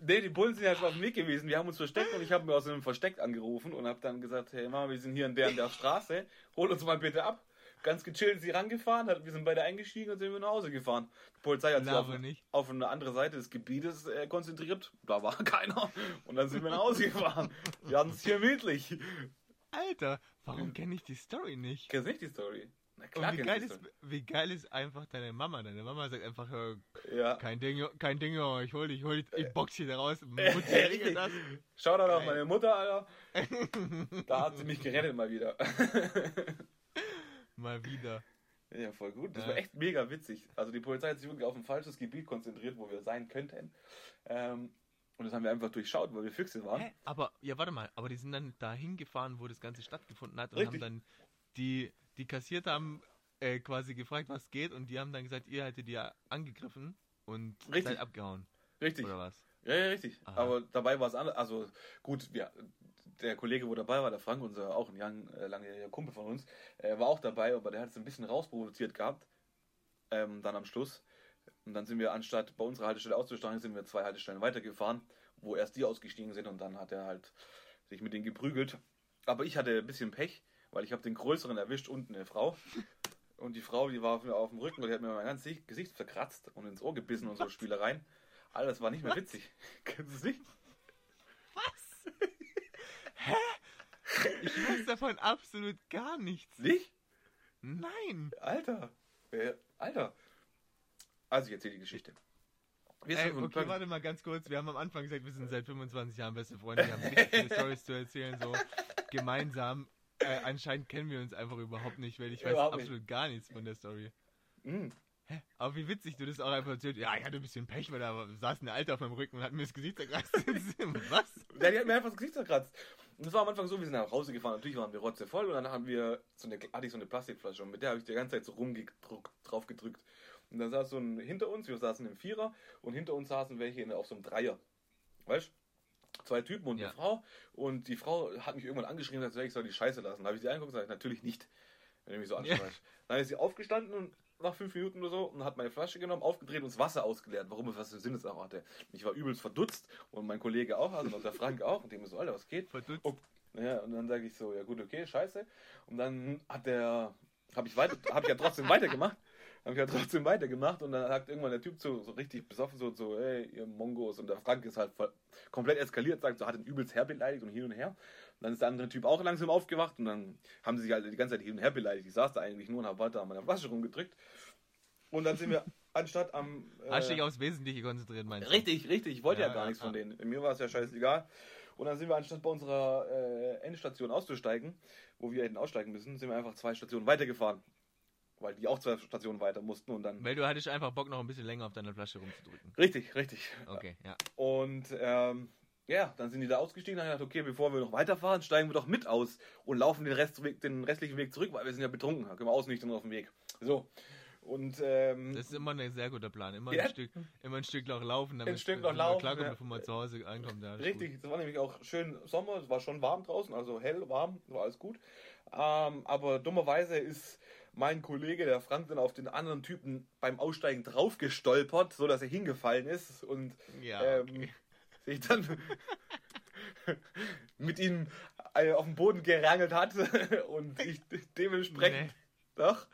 Nee, die Bullen sind ja schon auf dem Weg gewesen. Wir haben uns versteckt und ich habe mir aus einem Versteck angerufen und habe dann gesagt, hey Mama, wir sind hier in der, in der Straße, hol uns mal bitte ab. Ganz gechillt sie rangefahren, wir sind beide eingestiegen und sind wir nach Hause gefahren. Die Polizei hat sich auf, auf eine andere Seite des Gebietes äh, konzentriert. Da war [LAUGHS] keiner. Und dann sind wir nach Hause gefahren. Wir hatten es hier bildlich. Alter, warum kenne ich die Story nicht? Kennst nicht die Story? Na Und klar, wie kennst geil, ist, wie geil ist einfach deine Mama? Deine Mama sagt einfach, Story. Ja. kein Ding, kein Ding, ich hol dich, ich hol dich, ich box dich da raus. [LAUGHS] Das. Schau da auf meine Mutter, Alter. [LAUGHS] Da hat sie mich gerettet mal wieder. Mal wieder. Ja, voll gut. Das war echt mega witzig. Also die Polizei hat sich wirklich auf ein falsches Gebiet konzentriert, wo wir sein könnten. Ähm, und das haben wir einfach durchschaut, weil wir Füchse waren. Hä? Aber, ja, warte mal, aber die sind dann dahin gefahren, wo das Ganze stattgefunden hat und Richtig. haben dann die, die kassiert haben, äh, quasi gefragt, was geht und die haben dann gesagt, ihr hättet die ja angegriffen und Richtig. seid abgehauen. Richtig. Oder was? Ja, ja, richtig. Aha. Aber dabei war es anders. Also gut, wir, der Kollege, wo dabei war, der Frank, unser auch ein lang, äh, langjähriger Kumpel von uns, äh, war auch dabei, aber der hat es ein bisschen rausprovoziert gehabt. Ähm, dann am Schluss. Und dann sind wir, anstatt bei unserer Haltestelle auszusteigen, sind wir zwei Haltestellen weitergefahren, wo erst die ausgestiegen sind und dann hat er halt sich mit denen geprügelt. Aber ich hatte ein bisschen Pech, weil ich habe den größeren erwischt und eine Frau. Und die Frau, die war auf, auf dem Rücken und die hat mir mein ganzes Gesicht verkratzt und ins Ohr gebissen und so Spielereien. Alles war nicht mehr witzig. [LAUGHS] Kennst du es nicht? Was? [LAUGHS] Hä? Ich weiß davon absolut gar nichts. Nicht? Nein. Alter. Alter. Also ich erzähle die Geschichte. Wir Ey, okay, warte mal ganz kurz. Wir haben am Anfang gesagt, wir sind seit 25 Jahren beste Freunde. Wir haben richtig viele [LAUGHS] Stories zu erzählen, so gemeinsam. Äh, anscheinend kennen wir uns einfach überhaupt nicht, weil ich weiß Überhaupt nicht. absolut gar nichts von der Story. Mm. Hä? Aber wie witzig du das auch einfach erzählt. Ja, ich hatte ein bisschen Pech, weil da saß eine Alte auf meinem Rücken und hat mir das Gesicht zerkratzt. [LAUGHS] Was? Ja, die hat mir einfach das Gesicht zerkratzt. Und das war am Anfang so, wir sind nach Hause gefahren, natürlich waren wir rotzevoll und dann haben wir so eine, hatte ich so eine Plastikflasche und mit der habe ich die ganze Zeit so rumgedrückt, drauf gedrückt. Und dann saß so ein hinter uns, wir saßen im Vierer und hinter uns saßen welche in, auf so einem Dreier. Weißt Zwei Typen und Ja. eine Frau. Und die Frau hat mich irgendwann angeschrieben und gesagt, ich soll die Scheiße lassen. Da habe ich sie angeguckt und gesagt, natürlich nicht. Wenn du mich so ansprichst. Dann ist sie aufgestanden und nach fünf Minuten oder so und hat meine Flasche genommen, aufgedreht und das Wasser ausgeleert. Warum es was für Sinnesache hatte. Ich war übelst verdutzt und mein Kollege auch, also der Frank auch. Und dem so, Alter, was geht? Verdutzt. Oh, ja, und dann sage ich so, ja gut, okay, scheiße. Und dann hat der, habe ich weiter, habe ich ja trotzdem weitergemacht. Habe ich ja trotzdem weitergemacht und dann sagt irgendwann der Typ so, so richtig besoffen so, so, hey, ihr Mongos. Und der Frank ist halt voll, komplett eskaliert, sagt so, hat ihn übelst herbeleidigt und hin und her. Und dann ist der andere Typ auch langsam aufgewacht und dann haben sie sich halt die ganze Zeit hin und her beleidigt. Ich saß da eigentlich nur und habe weiter an meiner Flasche rumgedrückt. Und dann sind wir [LAUGHS] anstatt am. äh, Hast dich aufs Wesentliche konzentriert, meinst du? Richtig, richtig. Ich wollte ja, Ja, gar ja, nichts von ja. denen. Mir war es ja scheißegal. Und dann sind wir anstatt bei unserer äh, Endstation auszusteigen, wo wir hätten aussteigen müssen, sind wir einfach zwei Stationen weitergefahren. Weil die auch zwei Stationen weiter mussten und dann. Weil du hattest einfach Bock, noch ein bisschen länger auf deiner Flasche rumzudrücken. Richtig, richtig. Okay, ja. Und ähm, ja, dann sind die da ausgestiegen. Dann habe ich gedacht, okay, bevor wir noch weiterfahren, steigen wir doch mit aus und laufen den, Restweg, den restlichen Weg zurück, weil wir sind ja betrunken. Da können wir ausnüchtern auf dem Weg. So. Und ähm, Das ist immer ein sehr guter Plan. Immer, Ja. ein, Stück, immer ein Stück noch laufen, damit Ein Stück noch laufen, klarkommt, ja. bevor man zu Hause ankommt. Ja, Richtig, es war nämlich auch schön Sommer, es war schon warm draußen, also hell, warm, war alles gut. Ähm, aber dummerweise ist mein Kollege, der Frank, dann auf den anderen Typen beim Aussteigen drauf gestolpert, so dass er hingefallen ist und. Ja, ähm, okay. sich dann [LAUGHS] mit ihm äh, auf den Boden gerangelt hat [LAUGHS] und ich dementsprechend Nee. doch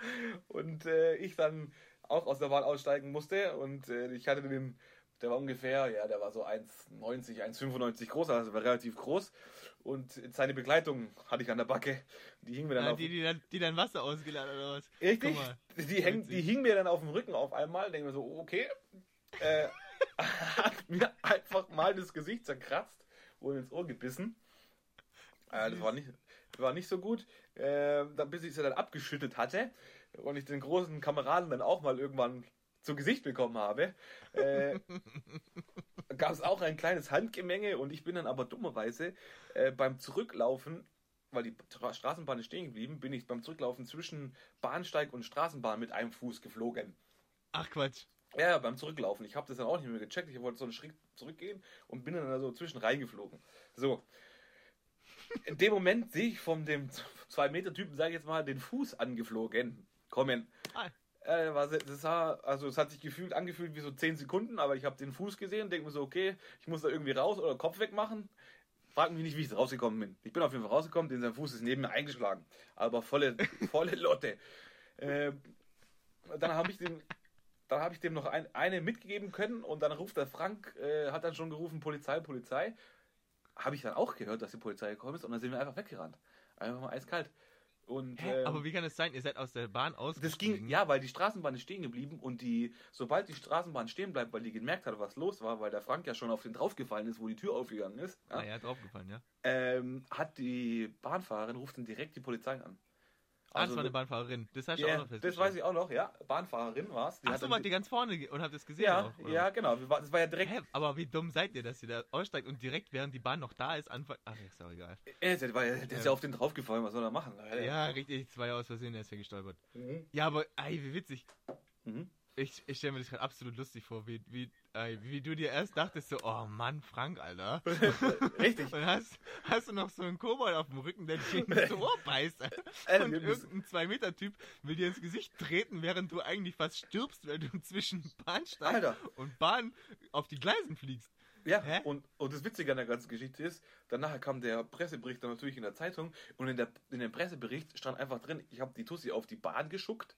und äh, ich dann auch aus der Bahn aussteigen musste und äh, ich hatte den, der war ungefähr, ja, der war so 1,90, 1,95 groß, also war relativ groß und seine Begleitung hatte ich an der Backe, die hing mir dann Ah, auf die, die, dann, die dann Wasser ausgeladen oder was? Richtig, die, häng, die hing mir dann auf dem Rücken auf einmal, denke mir so, okay, äh, [LAUGHS] hat mir einfach mal das Gesicht zerkratzt und ins Ohr gebissen. Äh, das war nicht, war nicht so gut, äh, dann, bis ich sie dann abgeschüttet hatte und ich den großen Kameraden dann auch mal irgendwann zu Gesicht bekommen habe, äh, [LAUGHS] gab es auch ein kleines Handgemenge und ich bin dann aber dummerweise äh, beim Zurücklaufen, weil die Tra- Straßenbahn ist stehen geblieben, bin ich beim Zurücklaufen zwischen Bahnsteig und Straßenbahn mit einem Fuß geflogen. Ach Quatsch. Ja, beim Zurücklaufen. Ich habe das dann auch nicht mehr gecheckt. Ich wollte so einen Schritt zurückgehen und bin dann da so zwischen reingeflogen. So. In dem Moment sehe ich von dem [LAUGHS] 2-Meter-Typen, sage ich jetzt mal, den Fuß angeflogen. Kommen. Ah. Äh, war, das sah, also es hat sich gefühlt angefühlt wie so 10 Sekunden, aber ich habe den Fuß gesehen, denke mir so, okay, ich muss da irgendwie raus oder Kopf wegmachen. Frag mich nicht, wie ich rausgekommen bin. Ich bin auf jeden Fall rausgekommen, denn sein Fuß ist neben mir eingeschlagen. Aber volle, [LAUGHS] volle Lotte. Äh, dann habe ich den, dann habe ich dem noch ein, eine mitgegeben können und dann ruft der Frank, äh, hat dann schon gerufen, Polizei, Polizei. Habe ich dann auch gehört, dass die Polizei gekommen ist und dann sind wir einfach weggerannt. Einfach mal eiskalt. Und, Hä? ähm, Aber wie kann es sein? Ihr seid aus der Bahn das ausgestiegen. ging, ja, weil die Straßenbahn ist stehen geblieben und die, sobald die Straßenbahn stehen bleibt, weil die gemerkt hat, was los war, weil der Frank ja schon auf den draufgefallen ist, wo die Tür aufgegangen ist, ja, Ah ja, draufgefallen, ja. ähm, hat die Bahnfahrerin, ruft dann direkt die Polizei an. Ah, das war eine Bahnfahrerin. Das hast du ja, auch noch das festgestellt. weiß ich auch noch, ja. Bahnfahrerin war es. Ach so, wart ihr ganz vorne und habt es gesehen Ja, auch, ja, genau. War- Das war ja direkt. Hä? Aber wie dumm seid ihr, dass ihr da aussteigt und direkt, während die Bahn noch da ist, anfangt... Ach, ist auch egal. Äh, der, war, ja- der ist Ja. ja auf den draufgefallen, was soll er machen? Ja, richtig, zwei aus Versehen, der ist ja gestolpert. Mhm. Ja, aber, ey, wie witzig. Mhm. Ich, ich stelle mir das gerade absolut lustig vor, wie, wie, ey, wie du dir erst dachtest, so, oh Mann, Frank, Alter. [LAUGHS] Richtig. Und hast, hast du noch so einen Kobold auf dem Rücken, der dich ins Ohr beißt. Äh, Und irgendein 2-Meter-Typ will dir ins Gesicht treten, während du eigentlich fast stirbst, weil du [LAUGHS] zwischen Bahnsteig Alter. und Bahn auf die Gleisen fliegst. Ja, Hä? und, und das Witzige an der ganzen Geschichte ist, danach kam der Pressebericht dann natürlich in der Zeitung und in, der, in dem Pressebericht stand einfach drin, ich habe die Tussi auf die Bahn geschuckt,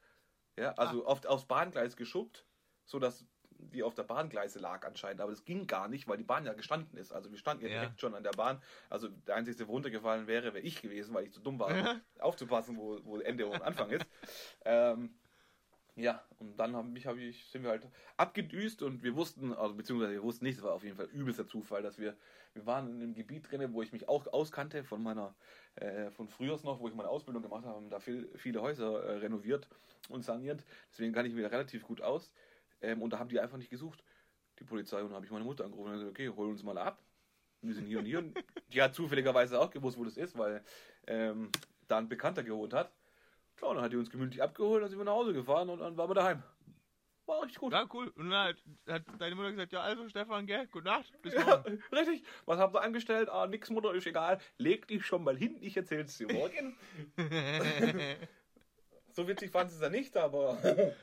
ja, also Ah. auf, aufs Bahngleis geschuckt, so dass die auf der Bahngleise lag anscheinend, aber das ging gar nicht, weil die Bahn ja gestanden ist. Also wir standen ja Ja. direkt schon an der Bahn. Also der einzige, der runtergefallen wäre, wäre ich gewesen, weil ich zu dumm war, aufzupassen, wo, wo Ende und Anfang ist. Ähm, ja, und dann haben mich, hab ich, sind wir halt abgedüst und wir wussten, also beziehungsweise wir wussten nicht, es war auf jeden Fall übelster Zufall, dass wir, wir waren in einem Gebiet drin, wo ich mich auch auskannte von meiner, äh, von frühers noch, wo ich meine Ausbildung gemacht habe, haben da viel, viele Häuser äh, renoviert und saniert. Deswegen kann ich da relativ gut aus. Ähm, und da haben die einfach nicht gesucht, die Polizei. Und da habe ich meine Mutter angerufen und gesagt, okay, hol uns mal ab. Wir sind hier und hier. Und die hat zufälligerweise auch gewusst, wo das ist, weil ähm, da ein Bekannter gewohnt hat. Ja, dann hat die uns gemütlich abgeholt, dann sind wir nach Hause gefahren und dann waren wir daheim. War richtig gut. Ja, cool. Und dann hat, hat deine Mutter gesagt, ja, also Stefan, gell, gute Nacht, bis Ja, morgen. [LAUGHS] richtig. Was habt ihr angestellt? Ah, nix, Mutter, ist egal. Leg dich schon mal hin, ich erzähl's dir morgen. [LAUGHS] so witzig fand sie es ja nicht, aber.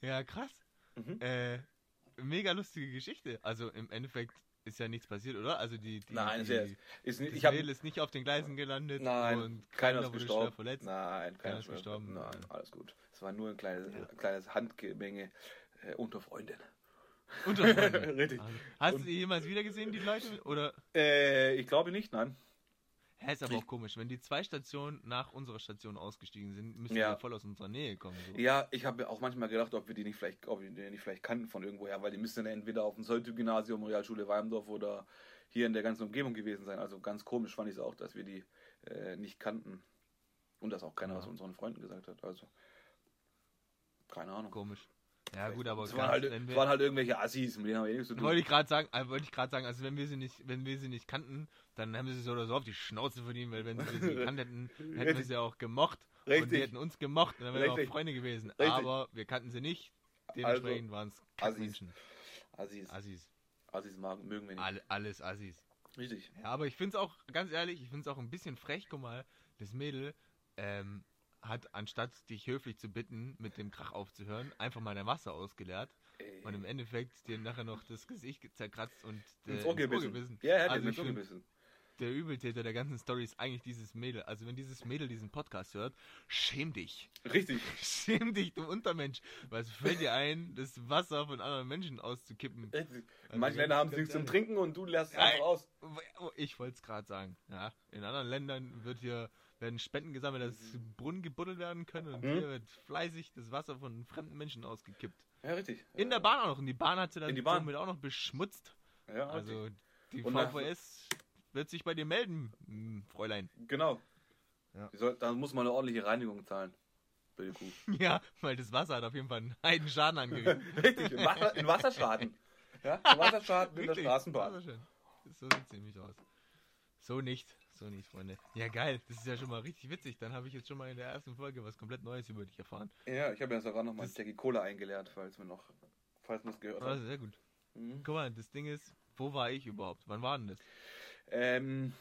ja, krass. Mhm. Äh, mega lustige Geschichte. Also im Endeffekt ist ja nichts passiert, oder? Also die, die, Nein, die, ist, ist nicht, ich hab, ist nicht auf den Gleisen gelandet Nein, und keiner keiner ist gestorben. verletzt. Nein, keiner ist ist gestorben. Nein, alles gut. Es war nur ein kleines, Ja. kleines Handgemenge äh, unter Freundinnen. Unter Freunden. [LAUGHS] Richtig. Also, hast Und- du die jemals wieder gesehen, die Leute? Oder? Äh, ich glaube nicht, nein. Hä, ist aber auch komisch. Wenn die zwei Stationen nach unserer Station ausgestiegen sind, müssen Ja. die voll aus unserer Nähe kommen. So. Ja, ich habe auch manchmal gedacht, ob wir die nicht vielleicht, ob wir die nicht vielleicht kannten von irgendwoher, weil die müssen dann entweder auf dem Soltü-Gymnasium, Realschule Weimdorf oder hier in der ganzen Umgebung gewesen sein. Also ganz komisch fand ich es auch, dass wir die äh, nicht kannten. Und das auch keiner Ja. aus unseren Freunden gesagt hat. Also Keine Ahnung. Komisch. Ja, gut, aber es waren, halt, wir, waren halt irgendwelche Assis, mit denen haben wir eh nichts zu tun. wollte ich gerade sagen, äh, wollte ich gerade sagen, also wenn wir sie nicht, wenn wir sie nicht kannten, dann haben sie so oder so auf die Schnauze verdient, weil wenn wir sie [LAUGHS] gekannt hätten, hätten wir sie auch gemocht und Richtig. die hätten uns gemocht und dann wären wir auch. Freunde gewesen. Richtig. Aber wir kannten sie nicht, dementsprechend waren es. Menschen. Assis. Assis. Assis mag, mögen wir nicht. Alle, alles Assis. Richtig. Ja, aber ich finde es auch, ganz ehrlich, ich finde es auch ein bisschen frech. Guck mal, das Mädel ähm, hat, anstatt dich höflich zu bitten, mit dem Krach aufzuhören, einfach mal dein Wasser ausgeleert Ey. und im Endeffekt dir nachher noch das Gesicht zerkratzt und äh, ins Ohr gebissen. Ja, er hat Also ins Ohr gebissen. Der Übeltäter der ganzen Story ist eigentlich dieses Mädel. Also wenn dieses Mädel diesen Podcast hört, schäm dich. Richtig. [LAUGHS] Schäm dich, du Untermensch. Was fällt dir ein, das Wasser von anderen Menschen auszukippen? Richtig. Also Manche Länder haben nichts zum. Trinken und du lässt es einfach aus. Oh, Ich wollte es gerade sagen. Ja, in anderen Ländern wird hier werden Spenden gesammelt, dass Brunnen gebuddelt werden können und Mhm. hier wird fleißig das Wasser von fremden Menschen ausgekippt. Ja, richtig. In der Bahn auch noch. Und die Bahn hat sie dann somit auch noch beschmutzt. Ja, richtig. Also die Und VVS wird sich bei dir melden, hm, Fräulein. Genau. Ja. Soll, da muss man eine ordentliche Reinigung zahlen. Für die Kuh. [LAUGHS] Ja, weil das Wasser hat auf jeden Fall einen heiden Schaden angerichtet. [LAUGHS] Richtig, in, Wasser, in Wasserschaden. Ja, ein [LAUGHS] Wasserschaden in der Wirklich, Straßenbahn. Wasserschein. So sieht nämlich aus. So nicht. So nicht, Freunde. Ja, geil. Das ist ja schon mal richtig witzig. Dann habe ich jetzt schon mal in der ersten Folge was komplett Neues über dich erfahren. Ja, ich habe ja sogar noch mal Jackie Cola eingelernt, falls wir noch, falls man es gehört Ah, hat. sehr gut. Mhm. Guck mal, das Ding ist, wo war ich überhaupt? Wann war denn das? Ähm,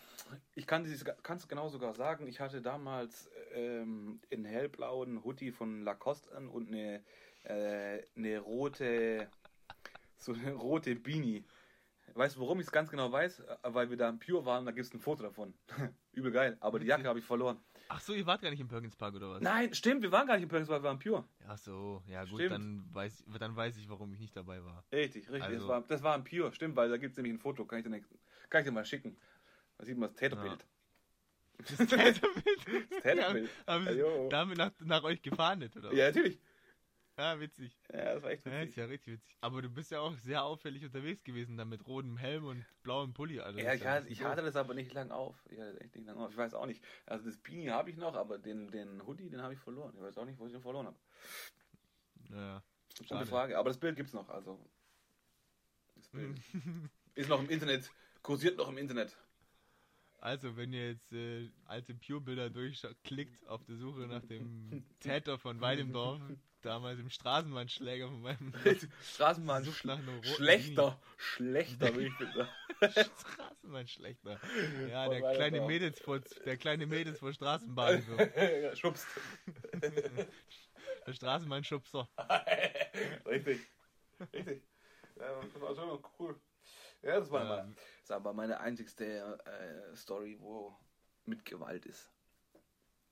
ich kann es genau sogar sagen, ich hatte damals ähm, in hellblauen Hoodie von Lacoste an und eine, äh, eine rote, so eine rote Beanie. Weißt du, warum ich es ganz genau weiß? Weil wir da im Pure waren, da gibt es ein Foto davon. [LAUGHS] Übel geil, aber die Jacke habe ich verloren. Ach so, ihr wart gar nicht im Perkins Park oder was? Nein, stimmt, wir waren gar nicht im Purings, weil wir waren Pure. Ach so, ja gut, Stimmt. dann weiß, dann weiß ich, warum ich nicht dabei war. Richtig, richtig. Also- das, war, das war ein Pure, stimmt, weil da gibt es nämlich ein Foto, kann ich, dir, nicht- kann ich dir mal schicken. Da sieht man das Täterbild. [LAUGHS] Das Täterbild. Das Täterbild. Haben Ja, sie jo. damit nach, nach euch gefahndet, oder? Ja, natürlich. Ja, witzig. Ja, das war echt Ja, witzig. ist ja richtig witzig. Aber du bist ja auch sehr auffällig unterwegs gewesen, dann mit rotem Helm und blauem Pulli. Also Ja, ich, richtig ich hatte das aber nicht lang auf. Ich hatte echt nicht lang auf. Ich weiß auch nicht. Also das Beanie habe ich noch, aber den, den Hoodie, den habe ich verloren. Ich weiß auch nicht, wo ich den verloren habe. Ja. Gute Schade. Frage. Aber das Bild gibt's noch. Also das Bild [LAUGHS] ist noch im Internet, kursiert noch im Internet. Also, wenn ihr jetzt äh, alte Pure-Bilder durchklickt auf der Suche nach dem [LAUGHS] Täter von Weidemdorf, damals im Straßenbahnschläger von meinem [LAUGHS] Straßenbahn Sucht nach einem roten schlechter, schlechter, wie ich [LAUGHS] finde. Straßenbahnschlechter. Ja, der kleine Mädels vor, der kleine Mädels vor Straßenbahn. So. Schubst. Der Straßenbahnschubser. Richtig. Richtig. Ja, das war schon cool. Ja, das war, Ja. mal, das war aber meine einzigste äh, Story, wo mit Gewalt ist.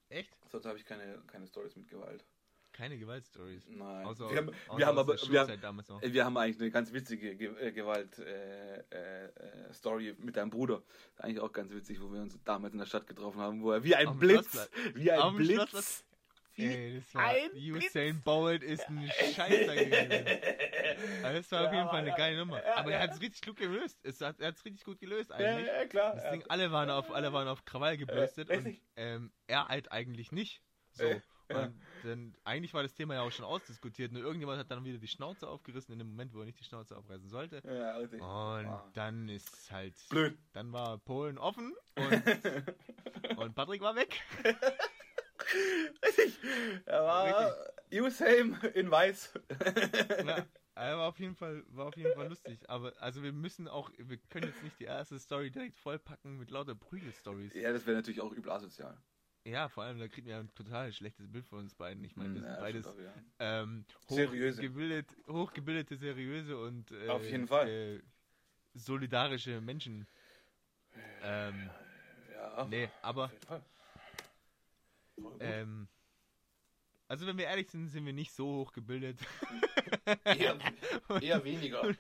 Echt? Sonst habe ich keine, keine Stories mit Gewalt. Keine Gewaltstories. Nein. Außer, wir haben, außer wir haben aber wir haben, wir haben eigentlich eine ganz witzige Ge äh, Gewalt-Story äh, äh, Story mit deinem Bruder. Eigentlich auch ganz witzig, wo wir uns damals in der Stadt getroffen haben, wo er wie ein dem Blitz, Schlossplatz. wie ein dem Blitz, Schlossplatz. Wie Ey, das war ein Usain Bolt ist ein Scheißer gewesen. Aber das war auf Ja, jeden Fall eine ja, geile Nummer. ja, Aber er hat es richtig gut gelöst. Es hat, er hat es richtig gut gelöst Ja, eigentlich. ja, klar. Das Ding, alle waren auf, alle waren auf Krawall gebürstet Äh, und ähm, er halt eigentlich nicht. So. Äh. Und dann, eigentlich war das Thema ja auch schon ausdiskutiert. Nur irgendjemand hat dann wieder die Schnauze aufgerissen in dem Moment, wo er nicht die Schnauze aufreißen sollte. ja, richtig. Und Ah. dann ist halt. Blöd. Dann war Polen offen und, [LAUGHS] und Patrick war weg. [LAUGHS] Richtig. Er war Usain in weiß. Ja, er war auf jeden Fall, war auf jeden Fall lustig. Aber also wir müssen auch, wir können jetzt nicht die erste Story direkt vollpacken mit lauter Prügel-Stories. Ja, das wäre natürlich auch übel asozial. Ja, vor allem, da kriegt man ja ein total schlechtes Bild von uns beiden. Ich meine, wir sind Ja, beides auch, ja. ähm, hochgebildet, hochgebildete, seriöse und äh, Auf jeden Fall. Äh, solidarische Menschen. Ähm, Ja, nee, aber auf jeden Fall. Voll gut. Ähm, also wenn wir ehrlich sind, sind wir nicht so hochgebildet. eher, [LAUGHS] eher weniger. [LAUGHS]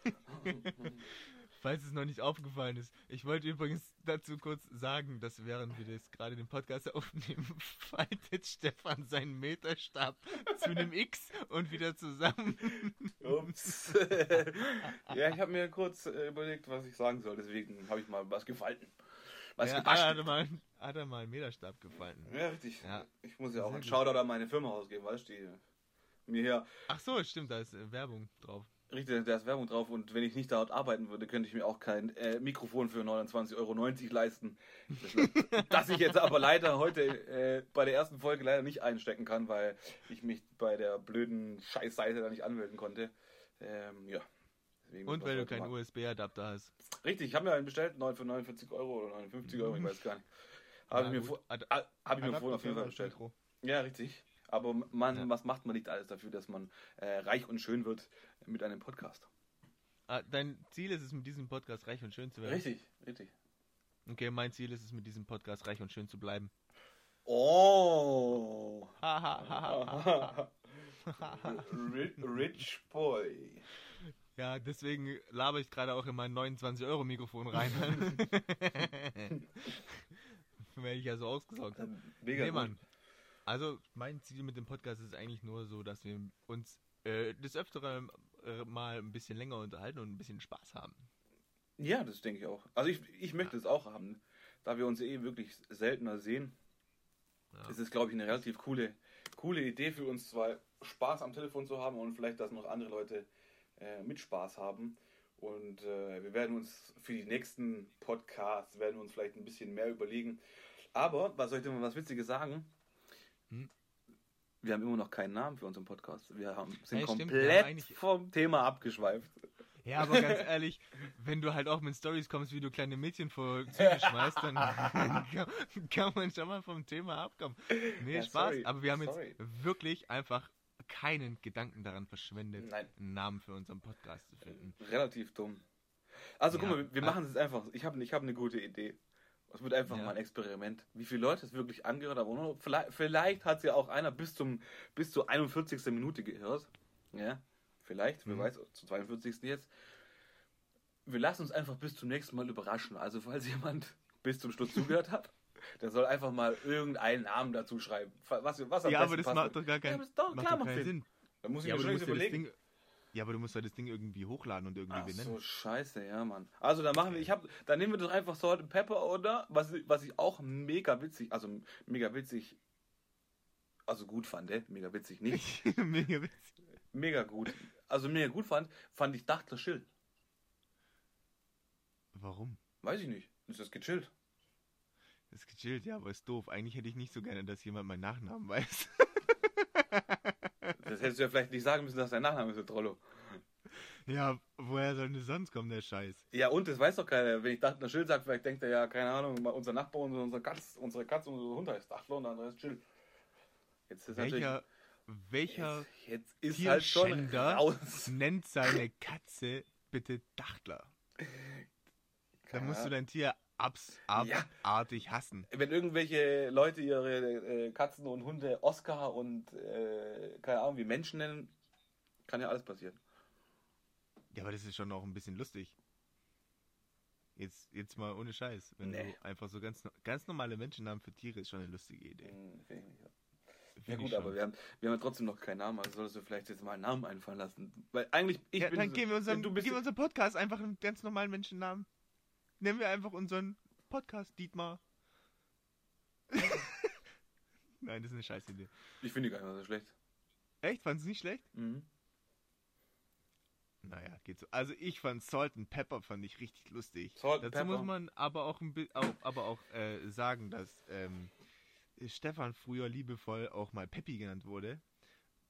Falls es noch nicht aufgefallen ist. Ich wollte übrigens dazu kurz sagen, dass während wir das gerade den Podcast aufnehmen, [LAUGHS] faltet Stefan seinen Meterstab zu einem X und wieder zusammen. Ups. ja, ich habe mir kurz äh, überlegt, was ich sagen soll. Deswegen habe ich mal was gefalten. Was Ja, gebastelt. hat, er mal, hat er mal einen Meterstab gefalten. Ja, richtig. Ja. Ich muss ja auch einen. Shoutout an meine Firma ausgeben, weißt du? Die mir hier Ach so, stimmt, da ist äh, Werbung drauf. Richtig, da ist Werbung drauf und wenn ich nicht dort arbeiten würde, könnte ich mir auch kein äh, Mikrofon für 29,90 Euro leisten. Das, [LAUGHS] das ich jetzt aber leider heute äh, bei der ersten Folge leider nicht einstecken kann, weil ich mich bei der blöden Scheißseite da nicht anmelden konnte. Ähm, ja. Deswegen Und weil du keinen. USB-Adapter hast. Richtig, ich habe mir einen bestellt, neun für 49 Euro oder 59 Euro, ich weiß gar nicht. Habe Ja, ich mir, Ad- ah, hab ich mir vorhin auf jeden Fall bestellt. Mikro. Ja, richtig. Aber man, Ja. was macht man nicht alles dafür, dass man äh, reich und schön wird mit einem Podcast? Ah, dein Ziel ist es, mit diesem Podcast reich und schön zu werden. Richtig, richtig. Okay, mein Ziel ist es, mit diesem Podcast reich und schön zu bleiben. Oh. Ha, ha, ha, ha, ha, ha. [LAUGHS] rich, rich Boy. Ja, deswegen laber ich gerade auch in mein 29-Euro-Mikrofon rein. [LAUGHS] Weil ich ja so ausgesaugt habe. Mega Nee. Mann. Also, mein Ziel mit dem Podcast ist eigentlich nur so, dass wir uns äh, des Öfteren äh, mal ein bisschen länger unterhalten und ein bisschen Spaß haben. Ja, das denke ich auch. Also ich, ich möchte es auch haben, da wir uns eh wirklich seltener sehen. Ja. Es ist, glaube ich, eine relativ coole, coole Idee für uns zwei, Spaß am Telefon zu haben und vielleicht, dass noch andere Leute äh, mit Spaß haben. Und äh, wir werden uns für die nächsten Podcasts, werden wir uns vielleicht ein bisschen mehr überlegen. Aber, was soll ich denn mal was Witziges sagen? Hm? Wir haben immer noch keinen Namen für unseren Podcast. Wir haben, sind stimmt, wir komplett haben eigentlich- vom Thema abgeschweift. Ja, aber ganz [LAUGHS] ehrlich, wenn du halt auch mit Stories kommst, wie du kleine Mädchen vor Züge schmeißt, dann [LAUGHS] kann, kann man schon mal vom Thema abkommen. Nee, Ja, Spaß. sorry, aber wir haben sorry. jetzt wirklich einfach keinen Gedanken daran verschwendet, Nein. einen Namen für unseren Podcast zu finden. Relativ dumm. Also guck Ja, mal, wir, äh, machen es jetzt einfach. Ich habe ich hab eine gute Idee. Es wird einfach Ja. mal ein Experiment. Wie viele Leute es wirklich angehört haben. Vielleicht, vielleicht hat es ja auch einer bis zum bis zur 41. Minute gehört. Ja, vielleicht, wer Mhm. weiß, zur 42. jetzt. Wir lassen uns einfach bis zum nächsten Mal überraschen. Also falls [LAUGHS] jemand bis zum Schluss zugehört hat, der soll einfach mal irgendeinen Namen dazu schreiben. Was, was am Ja, aber das passt. macht doch gar keinen, Ja, doch, macht klar doch macht keinen Sinn. Sinn. Da muss ich Ja mir aber, schon du musst ja das überlegen. Ding, ja, aber du musst ja das Ding irgendwie hochladen und irgendwie Ach benennen. so, scheiße, ja, Mann. Also, dann machen wir, ich hab, dann nehmen wir doch einfach Salt and Pepper, oder? Was, was ich auch mega witzig, also mega witzig, also gut fand, äh? mega witzig nicht, [LAUGHS] Mega witzig. mega gut. Also mega gut fand, fand ich Dachtler Schild. Warum? Weiß ich nicht. Ist das gechillt? Ist gechillt, ja, aber ist doof. Eigentlich hätte ich nicht so gerne, dass jemand meinen Nachnamen weiß. Das hättest du ja vielleicht nicht sagen müssen, dass dein Nachname ist, Trollo. ja, woher soll denn sonst kommen, der Scheiß? Ja, und das weiß doch keiner. Wenn ich Dachtler Schild sage, vielleicht denkt er ja, keine Ahnung, unser Nachbar und unsere Katze, unsere Katze und unser Hund heißt Dachtler und der andere ist Chill. Jetzt ist Welcher, welcher jetzt, jetzt ist halt schon raus. nennt seine Katze bitte Dachtler? [LAUGHS] Da musst du dein Tier abs Ja. abartig hassen. wenn irgendwelche Leute ihre äh, Katzen und Hunde Oscar und äh, keine Ahnung wie Menschen nennen, kann ja alles passieren. Ja, aber das ist schon auch ein bisschen lustig. Jetzt, jetzt mal ohne Scheiß. Wenn Nee. du einfach so ganz, ganz normale Menschennamen für Tiere ist schon eine lustige Idee. Hm, find ich nicht. Ja Find gut, aber wir haben, wir haben ja trotzdem noch keinen Namen, also solltest du vielleicht jetzt mal einen Namen einfallen lassen. Weil eigentlich, ich ja, bin dann so- geben wir unserem, du bist geben wir unserem Podcast einfach einen ganz normalen Menschennamen. Nennen wir einfach unseren Podcast Dietmar. [LAUGHS] Nein, das ist eine scheiß Idee. Ich finde die gar nicht mal so schlecht. Echt? Fandest du nicht schlecht? Mhm. Naja, geht so. Also ich fand Salt and Pepper fand ich richtig lustig. Salt and Dazu Pepper. muss man aber auch, ein auch, aber auch äh, sagen, dass ähm, Stefan früher liebevoll auch mal Peppi genannt wurde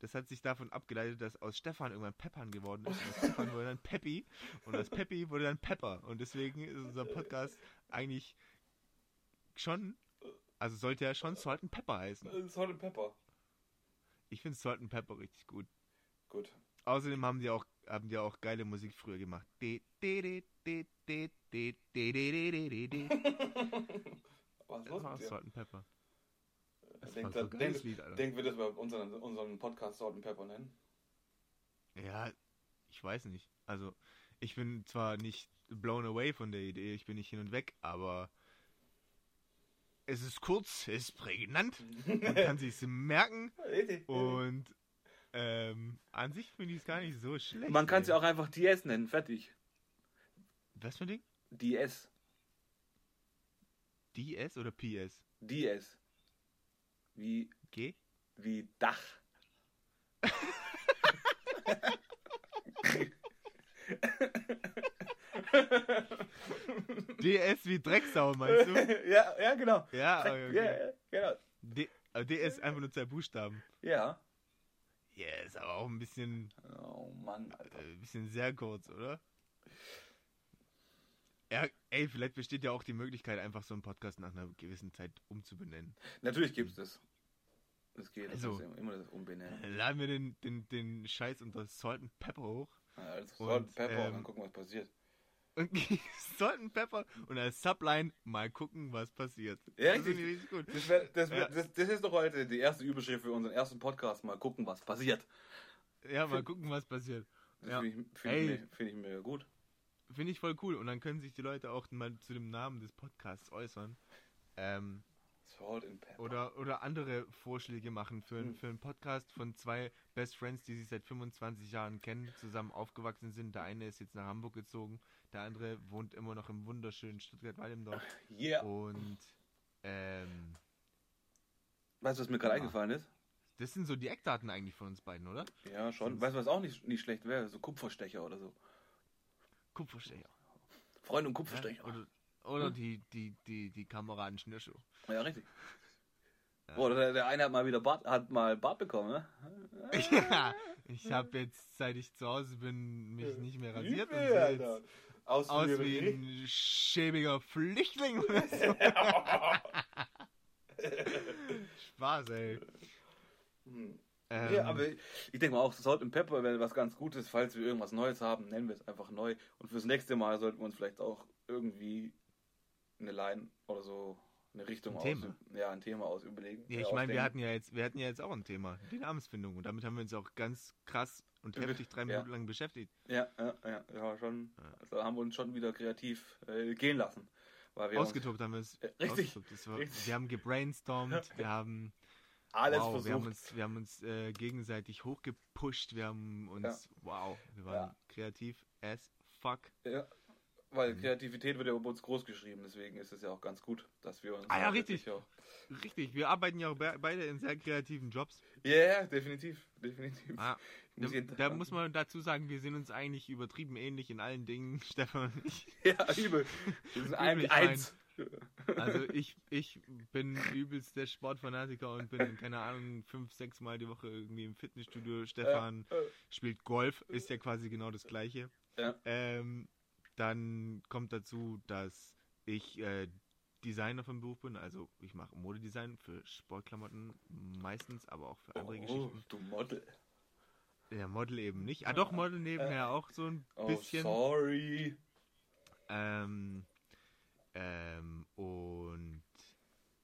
das hat sich davon abgeleitet, dass aus Stefan irgendwann Peppern geworden ist. Und aus Stefan wurde dann Peppi und aus Peppi wurde dann Pepper. Und deswegen ist unser Podcast eigentlich schon, also sollte ja schon Salt and Pepper heißen. Salt and Pepper. Ich finde Salt and Pepper richtig gut. Gut. Außerdem haben die auch, haben die auch geile Musik früher gemacht. Was los? Salt and Pepper. Das Denk, war da, so denk, Lied, Alter. denk, wir das bei unseren, unseren Podcast Salt and Pepper nennen? Ja, ich weiß nicht. Also, ich bin zwar nicht blown away von der Idee, ich bin nicht hin und weg, aber es ist kurz, es ist prägnant, [LAUGHS] man kann sich's merken und ähm, an sich finde ich es gar nicht so schlecht. Man kann es ja auch einfach DS nennen, fertig. Was für ein Ding? DS. DS oder PS? DS. Wie, G? wie Dach. DS wie Drecksau, meinst du? [LAUGHS] ja, ja, genau. Ja, okay. ja, ja, genau. D äh, DS einfach nur zwei Buchstaben. Ja. Ja, ist aber auch ein bisschen, Oh Mann, Alter. äh, ein bisschen sehr kurz, oder? Ja, ey, vielleicht besteht ja auch die Möglichkeit, einfach so einen Podcast nach einer gewissen Zeit umzubenennen. Natürlich gibt's das. Das geht. Das Also- immer das Umbenennen. Laden wir den, den, den Scheiß unter Salt and Pepper hoch. Also Und, Salt, Pepper, ähm, dann gucken, was passiert. Und [LAUGHS] Salt and Pepper und als Subline mal gucken, was passiert. Ja, das richtig. richtig gut. Das, wär, das, wär, Ja. das, das ist doch heute die erste Überschrift für unseren ersten Podcast. Mal gucken, was passiert. Ja, mal gucken, was passiert. Das Ja. finde ich, find ich, find ich mir gut. Finde ich voll cool. Und dann können sich die Leute auch mal zu dem Namen des Podcasts äußern. Ähm, Salt and Pepper. oder, oder andere Vorschläge machen für, Hm. für einen Podcast von zwei Best Friends, die sich seit 25 Jahren kennen, zusammen aufgewachsen sind. Der eine ist jetzt nach Hamburg gezogen, der andere wohnt immer noch im wunderschönen Stuttgart-Wallimdorf. Yeah. Und ähm, Weißt du, was mir gerade Ja. eingefallen ist? das sind so die Eckdaten eigentlich von uns beiden, oder? Ja, schon. Sonst- Weißt du, was auch nicht, nicht schlecht wäre? So Kupferstecher oder so. Kupferstecher. Freunde und Ja? Kupferstecher. Oder, oder Hm? die, die, die, die Kameraden Schnürschuh. Ja, richtig. Ja. Boah, der, der eine hat mal wieder Bart, hat mal Bart bekommen, ne? [LAUGHS] Ja, ich habe jetzt, seit ich zu Hause bin, mich nicht mehr rasiert und Übel, sehe jetzt Aus, aus wie wie ein schäbiger Flüchtling oder [LAUGHS] so. [LAUGHS] Spaß, ey. Hm. Ähm, ja, aber ich denke mal auch, Salt and Pepper wäre was ganz Gutes, falls wir irgendwas Neues haben, nennen wir es einfach neu. Und fürs nächste Mal sollten wir uns vielleicht auch irgendwie eine Line oder so eine Richtung Ein aus, Thema. ja, ein Thema aus überlegen. ja, ich meine, wir hatten ja jetzt, wir hatten ja jetzt auch ein Thema, die Namensfindung. Und damit haben wir uns auch ganz krass und Ja, heftig drei ja. Minuten lang beschäftigt. Ja, ja, ja, ja, schon. Ja. Also haben wir uns schon wieder kreativ äh, gehen lassen. Weil wir Ausgetobt haben wir es. Äh, richtig, richtig. wir haben gebrainstormt, wir haben alles wow, wir haben versucht. uns, wir haben uns äh, gegenseitig hochgepusht, wir haben uns, wow, wir waren Ja. kreativ as fuck. Ja, weil Mhm. Kreativität wird ja bei uns groß geschrieben, deswegen ist es ja auch ganz gut, dass wir uns. Ah ja, richtig. Richtig, wir arbeiten ja auch be beide in sehr kreativen Jobs. Ja, ja, definitiv, definitiv. Ah, da, da muss man dazu sagen, wir sind uns eigentlich übertrieben ähnlich in allen Dingen, [LAUGHS] Stefan. Ja, übel. Wir sind eigentlich eins. Also ich, ich bin übelst der Sportfanatiker und bin, keine Ahnung, fünf, sechs Mal die Woche irgendwie im Fitnessstudio. Stefan Äh, äh, spielt Golf, ist ja quasi genau das gleiche. Ja. Ähm, dann kommt dazu, dass ich äh, Designer vom Beruf bin. Also ich mache Modedesign für Sportklamotten meistens, aber auch für andere oh, Geschichten. du Model. Ja, Model eben nicht. Ah doch, Model nebenher auch so ein Oh, bisschen. sorry. Ähm, ähm, und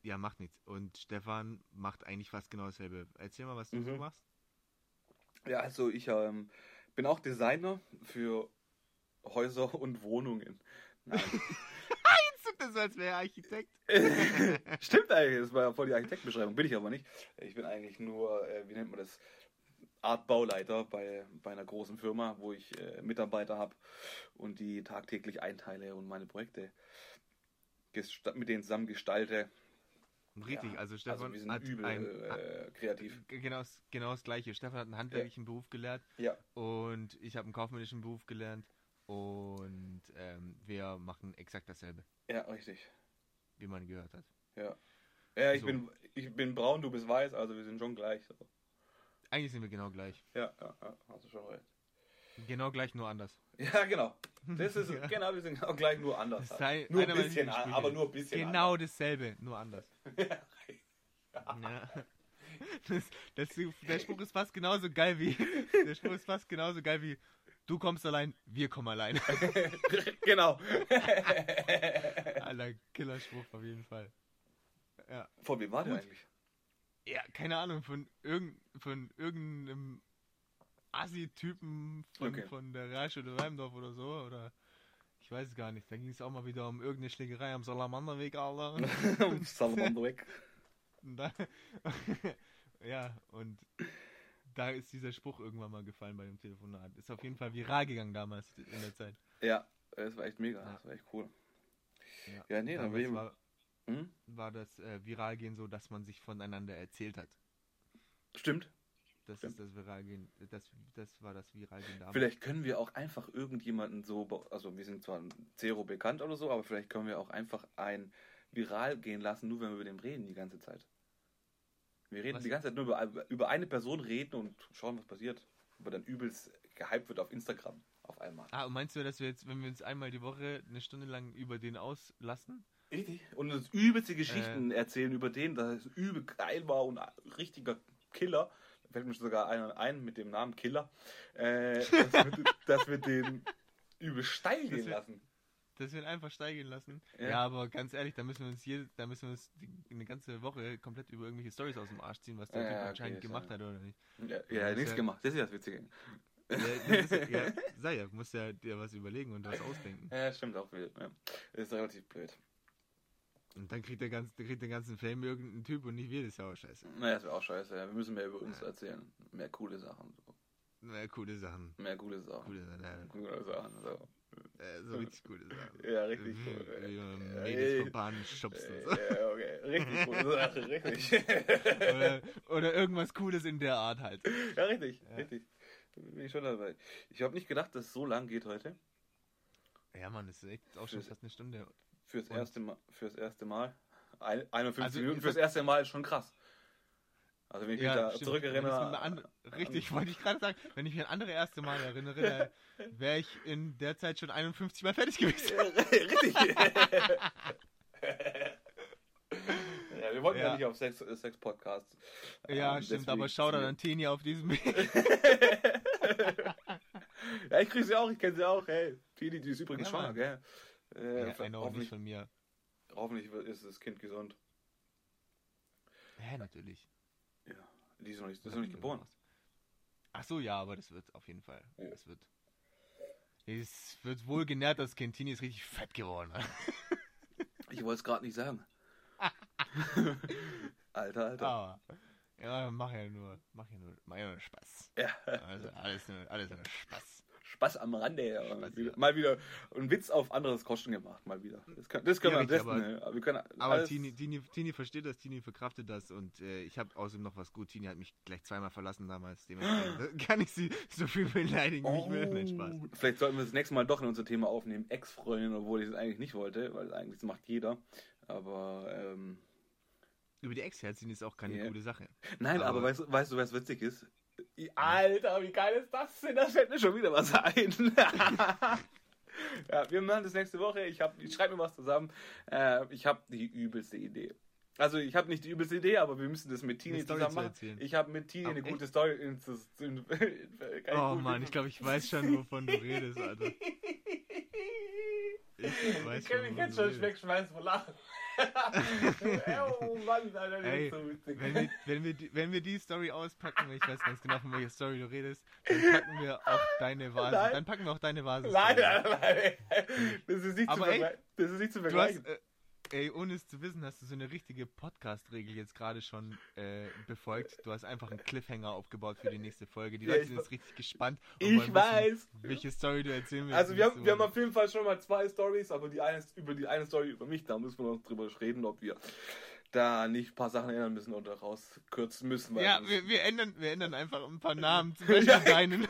ja, macht nichts. Und Stefan macht eigentlich fast genau dasselbe. Erzähl mal, was du so Mhm. machst. Ja, also ich ähm, bin auch Designer für Häuser und Wohnungen. Nein. [LAUGHS] Jetzt tut das so, als wäre er Architekt. [LAUGHS] Stimmt eigentlich, das war ja voll die Architektbeschreibung, bin ich aber nicht. Ich bin eigentlich nur, äh, wie nennt man das, Art Bauleiter bei, bei einer großen Firma, wo ich äh, Mitarbeiter habe und die tagtäglich einteile und meine Projekte mit denen zusammen gestalte. Richtig, Ja, also Stefan also wir sind hat übel ein, äh, kreativ. Genau, das- genau das gleiche. Stefan hat einen handwerklichen Beruf gelernt Ja. und ich habe einen kaufmännischen Beruf gelernt und ähm, wir machen exakt dasselbe, Ja, richtig. wie man gehört hat. Ja. Ja, ich, So. bin, ich bin braun, du bist weiß, also wir sind schon gleich. So. Eigentlich sind wir genau gleich. Ja, ja, ja, hast du schon recht. Genau gleich, nur anders. [LAUGHS] Ja, genau. Das ist [LAUGHS] Ja. genau, wir sind genau gleich nur anders. Sei nur ein bisschen, Lieblingssprüche. aber nur ein bisschen. Genau dasselbe, nur anders. anders. [LAUGHS] Ja. Das, das, der Spruch ist fast genauso geil wie. Der Spruch ist fast genauso geil wie. Du kommst allein, wir kommen allein. genau. Alter, Killerspruch auf jeden Fall. Ja. Von wem war der Gut. eigentlich? Ja, keine Ahnung, von, irgend, von irgendeinem Assi-Typen von, Okay. von der Realschule Weimdorf oder so, oder ich weiß es gar nicht. Da ging es auch mal wieder um irgendeine Schlägerei am Salamanderweg, Alter. [LAUGHS] Salamander weg. Und da, [LAUGHS] ja, und da ist dieser Spruch irgendwann mal gefallen bei dem Telefonat. Ist auf jeden Fall viral gegangen damals in der Zeit. Ja, das war echt mega. Ja. Das war echt cool. Ja, nee, dann will war, Hm? war das äh, Viralgehen so, dass man sich voneinander erzählt hat. Stimmt. Das Stimmt. ist das viral gehen, das, das war das viral gehen damals. Vielleicht können wir auch einfach irgendjemanden so, also wir sind zwar Zero bekannt oder so, aber vielleicht können wir auch einfach ein viral gehen lassen, nur wenn wir über den reden die ganze Zeit. Wir reden Was? die ganze Zeit nur über, über eine Person reden und schauen, was passiert. Aber dann übelst gehypt wird auf Instagram auf einmal. Ah, und meinst du, dass wir jetzt, wenn wir uns einmal die Woche eine Stunde lang über den auslassen? Richtig. Und uns übelste Geschichten erzählen über den, dass es übel geil war und ein richtiger Killer. Fällt mir sogar einer ein mit dem Namen Killer. Äh, dass, wir, [LAUGHS] dass wir den übel steil gehen lassen. Dass wir ihn einfach steigen lassen? Ja. Ja, aber ganz ehrlich, da müssen wir uns hier, da müssen wir uns eine ganze Woche komplett über irgendwelche Stories aus dem Arsch ziehen, was der Ja, Typ okay, anscheinend gemacht hat oder nicht. Ja, ja nichts ja- gemacht. Das ist ja das Witzige. Ja, ja, sei ja, musst ja dir was überlegen und was ausdenken. Ja, stimmt auch wieder. Ja. Das ist relativ blöd. Und dann kriegt der, ganz, kriegt den ganzen Fame irgendein Typ und nicht wir, das ist ja auch scheiße. Naja, das wäre auch scheiße. Ja. Wir müssen mehr über uns erzählen. Mehr coole Sachen. So. Na, coole Sachen. Mehr coole Sachen. Coole Sachen. Coole Sachen. So. Äh, so richtig coole Sachen. Ja, richtig Wie- cool. Wie man Ja, Mädels vom Bahn schubst und so. Ja, okay. Richtig coole [LAUGHS] Sache. Richtig. Oder, oder irgendwas Cooles in der Art halt. Ja, richtig, Ja. richtig. Bin ich schon dabei. Ich habe nicht gedacht, dass es so lang geht heute. Ja, Mann, das ist echt auch schon fast eine Stunde. Fürs Und- erste Mal. Fürs erste Mal. Ein, 51 Also, Minuten fürs erste Mal ist schon krass. Also wenn ich mich da stimmt. zurückerinnere. An- richtig, wollte ich gerade sagen. Wenn ich mich an andere erste Mal erinnere, [LAUGHS] wäre ich in der Zeit schon 51 Mal fertig gewesen. richtig. [LAUGHS] ja, wir wollten ja, Ja. nicht auf Sex, Sex Podcasts. Ja, Ähm, stimmt, aber schau dann an Tini auf diesem Weg. [LAUGHS] ja, ich kriege sie auch, ich kenne sie auch. Hey, Tini, die ist übrigens Ja, schwanger, gell? Äh, Ja, einer auch nicht hoffentlich, von mir. hoffentlich ist das Kind gesund. Hä, natürlich. Ja, die ist noch nicht, das ist noch nicht geboren. Ach so, ja, aber das wird auf jeden Fall. Ja. Das wird. Es wird wohl genährt, das Kind. Tini ist richtig fett geworden. [LAUGHS] Ich wollte es gerade nicht sagen. [LAUGHS] Alter, Alter. Aber. Ja, mach ja nur. Mach ja nur. Mach ja nur Spaß. Ja. Also alles nur, alles nur Spaß. Spaß am Rande. Spaß, wieder, ja. Mal wieder einen Witz auf anderes Kosten gemacht, mal wieder. Das, kann, das können Ja, wir am richtig, besten. aber- ne? können Aber Tini, Tini, Tini versteht das, Tini verkraftet das und äh, ich habe außerdem noch was gut. Tini hat mich gleich zweimal verlassen damals. Dementsprechend [GASPS] kann ich sie so viel beleidigen, wie ich will. Nein, Spaß. Oh, Vielleicht sollten wir das nächste Mal doch in unser Thema aufnehmen, Ex-Freundin, obwohl ich das eigentlich nicht wollte, weil eigentlich das macht jeder. Aber ähm, Über die Ex-Herzchen ist auch keine Ja. gute Sache. nein, aber, Aber- weißt, weißt du, was witzig ist? Alter, wie geil ist das denn? Da fällt mir schon wieder was ein. [LAUGHS] ja, wir machen das nächste Woche. Ich, hab, ich schreibe mir was zusammen. Äh, ich habe die übelste Idee. Also ich habe nicht die übelste Idee, aber wir müssen das mit Tini zusammen zu machen. erzählen. Ich habe mit Tini Aber eine echt? gute Story. In, in, [LAUGHS] in, Oh Mann, ich glaube, ich weiß schon, wovon du redest, Alter. [LAUGHS] Ich weiß Ich kann mich jetzt schon wegschmeißen vor Lachen. [LAUGHS] oh Mann, Alter, Ey, ist so witzig. Wenn wir, wenn, wir, die- wenn wir die Story auspacken, ich weiß ganz genau, von welcher Story du redest, dann packen wir auch deine [LAUGHS] Vase. Nein. Dann packen wir auch deine Vase. Nein, nein, nein. Das ist nicht, zu, Aber ey, vergleichen. das ist nicht zu Du hast, vergleichen. äh, ey, ohne es zu wissen, hast du so eine richtige Podcast-Regel jetzt gerade schon äh, befolgt. Du hast einfach einen Cliffhanger aufgebaut für die nächste Folge. Die Ja, Leute sind jetzt richtig gespannt. Ich wollen wissen, weiß. welche Story du erzählen willst. Also wir haben, wir haben auf jeden Fall schon mal zwei Stories, aber die eine, über die eine Story über mich, da müssen wir noch drüber reden, ob wir da nicht ein paar Sachen ändern müssen oder rauskürzen müssen. Ja, wir, wir, ändern, wir ändern einfach ein paar Namen. Zum [LAUGHS] Beispiel Ja. deinen.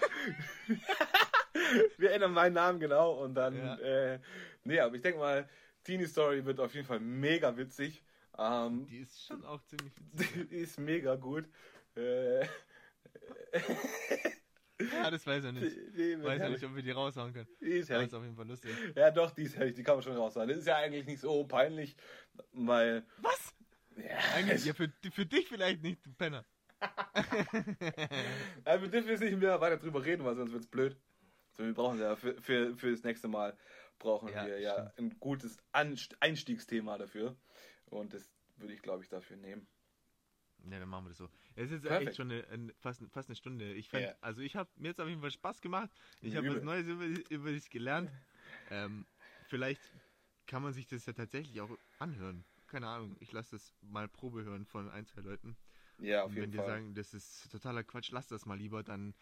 [LAUGHS] wir ändern meinen Namen genau und dann, Ja. äh, nee, aber ich denke mal, Teenie Story wird auf jeden Fall mega witzig. Ähm, Die ist schon auch ziemlich witzig. [LAUGHS] die ist mega gut. Äh, Ja, das weiß er die, nicht. die wird Weiß ja herrlich. nicht, ob wir die raushauen können. Die ist Ja, herrlich. ist auf jeden Fall lustig. Ja, doch, die ist herrlich, die kann man schon raushauen. Das ist ja eigentlich nicht so peinlich, weil. Was? Ja, Eigentlich, ja, für, für dich vielleicht nicht, du Penner. Also wir dürfen jetzt nicht mehr weiter drüber reden, weil sonst wird's blöd. So, wir brauchen ja für, für, für das nächste Mal brauchen Ja, wir ja ein gutes Einstiegsthema dafür. Und das würde ich, glaube ich, dafür nehmen. Ja, dann machen wir das so. Es ist Perfekt. echt schon eine, eine, fast, fast eine Stunde. Ich fand, Ja. also ich habe mir jetzt auf jeden Fall Spaß gemacht. Ich habe was. Neues über, über dich gelernt. Ähm, vielleicht kann man sich das ja tatsächlich auch anhören. Keine Ahnung. Ich lasse das mal Probe hören von ein, zwei Leuten. Ja, auf Und jeden wenn Fall. die sagen, das ist totaler Quatsch, lass das mal lieber, dann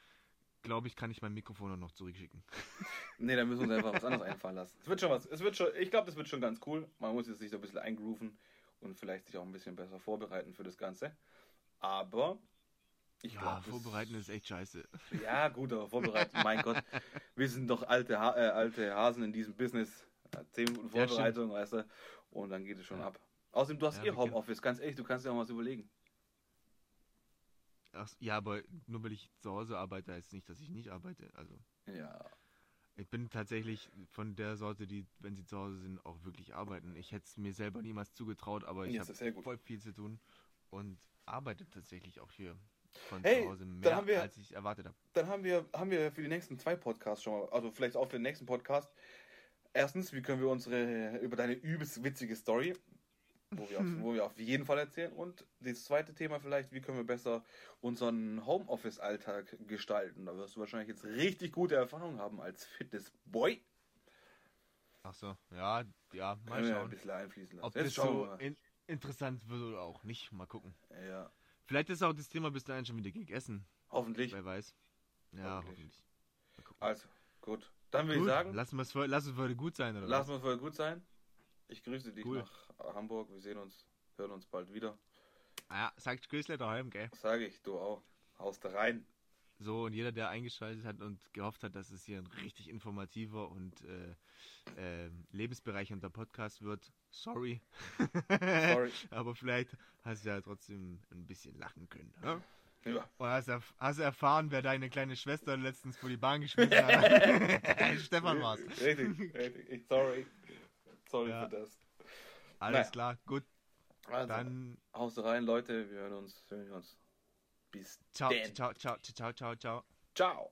glaube ich, kann ich mein Mikrofon auch noch zurückschicken. [LAUGHS] Nee, da müssen wir uns einfach was anderes einfallen lassen. Es wird schon was. Es wird schon, ich glaube, das wird schon ganz cool. Man muss jetzt sich so ein bisschen eingrooven und vielleicht sich auch ein bisschen besser vorbereiten für das Ganze. Aber Ich Ja, glaub, vorbereiten ist echt scheiße. Ja, gut, aber vorbereiten, mein Gott. Wir sind doch alte, ha äh, alte Hasen in diesem Business. Ja, Zehn Minuten Ja, Vorbereitung, weißt du, und dann geht es schon Ja. ab. Außerdem, du hast Ja, eh Homeoffice, ganz ehrlich, du kannst dir auch mal was überlegen. Ach, ja, aber nur weil ich zu Hause arbeite, heißt nicht, dass ich nicht arbeite. Also Ja, ich bin tatsächlich von der Sorte, die, wenn sie zu Hause sind, auch wirklich arbeiten. Ich hätte es mir selber niemals zugetraut, aber ich Ja, habe voll viel zu tun und arbeite tatsächlich auch hier von Hey, zu Hause dann mehr, haben wir- als ich erwartet habe. dann haben wir, haben wir für die nächsten zwei Podcasts schon mal, also vielleicht auch für den nächsten Podcast. Erstens, wie können wir unsere, über deine übelst witzige Story, wo wir, auf, wo wir auf jeden Fall erzählen. Und das zweite Thema vielleicht, wie können wir besser unseren Homeoffice-Alltag gestalten. Da wirst du wahrscheinlich jetzt richtig gute Erfahrungen haben als Fitness-Boy. Ach so, ja, ja, mal Können wir ein schauen. bisschen einfließen lassen. Ob Jetzt das schauen so in, interessant wird oder auch nicht. Mal gucken. Ja, Vielleicht ist auch das Thema bis dahin schon wieder gegessen. hoffentlich. Wer weiß. Ja, Hoffentlich. hoffentlich. Also, gut. Dann würde ich sagen, lassen wir es für, lass es für heute gut sein, oder lassen wir voll gut sein. Ich grüße dich Cool. nach Hamburg. Wir sehen uns, hören uns bald wieder. Ah, Ja, sagt Grüßle daheim, gell? Sage ich, du auch. Haust da rein. So, und jeder, der eingeschaltet hat und gehofft hat, dass es hier ein richtig informativer und äh, ähm, lebensbereichernder Podcast wird, sorry. Sorry. [LAUGHS] Aber vielleicht hast du ja trotzdem ein bisschen lachen können. Ne? Ja. Und hast, erf hast erfahren, wer deine kleine Schwester letztens vor die Bahn geschmissen hat. [LAUGHS] Stefan war's. Richtig, richtig. Ich, sorry. Sorry Ja. für das. Alles Naja. klar, gut. Also, Dann haust rein, Leute. Wir hören uns. Wir hören uns. Bis ciao, denn. ciao, ciao, ciao, ciao, ciao. Ciao.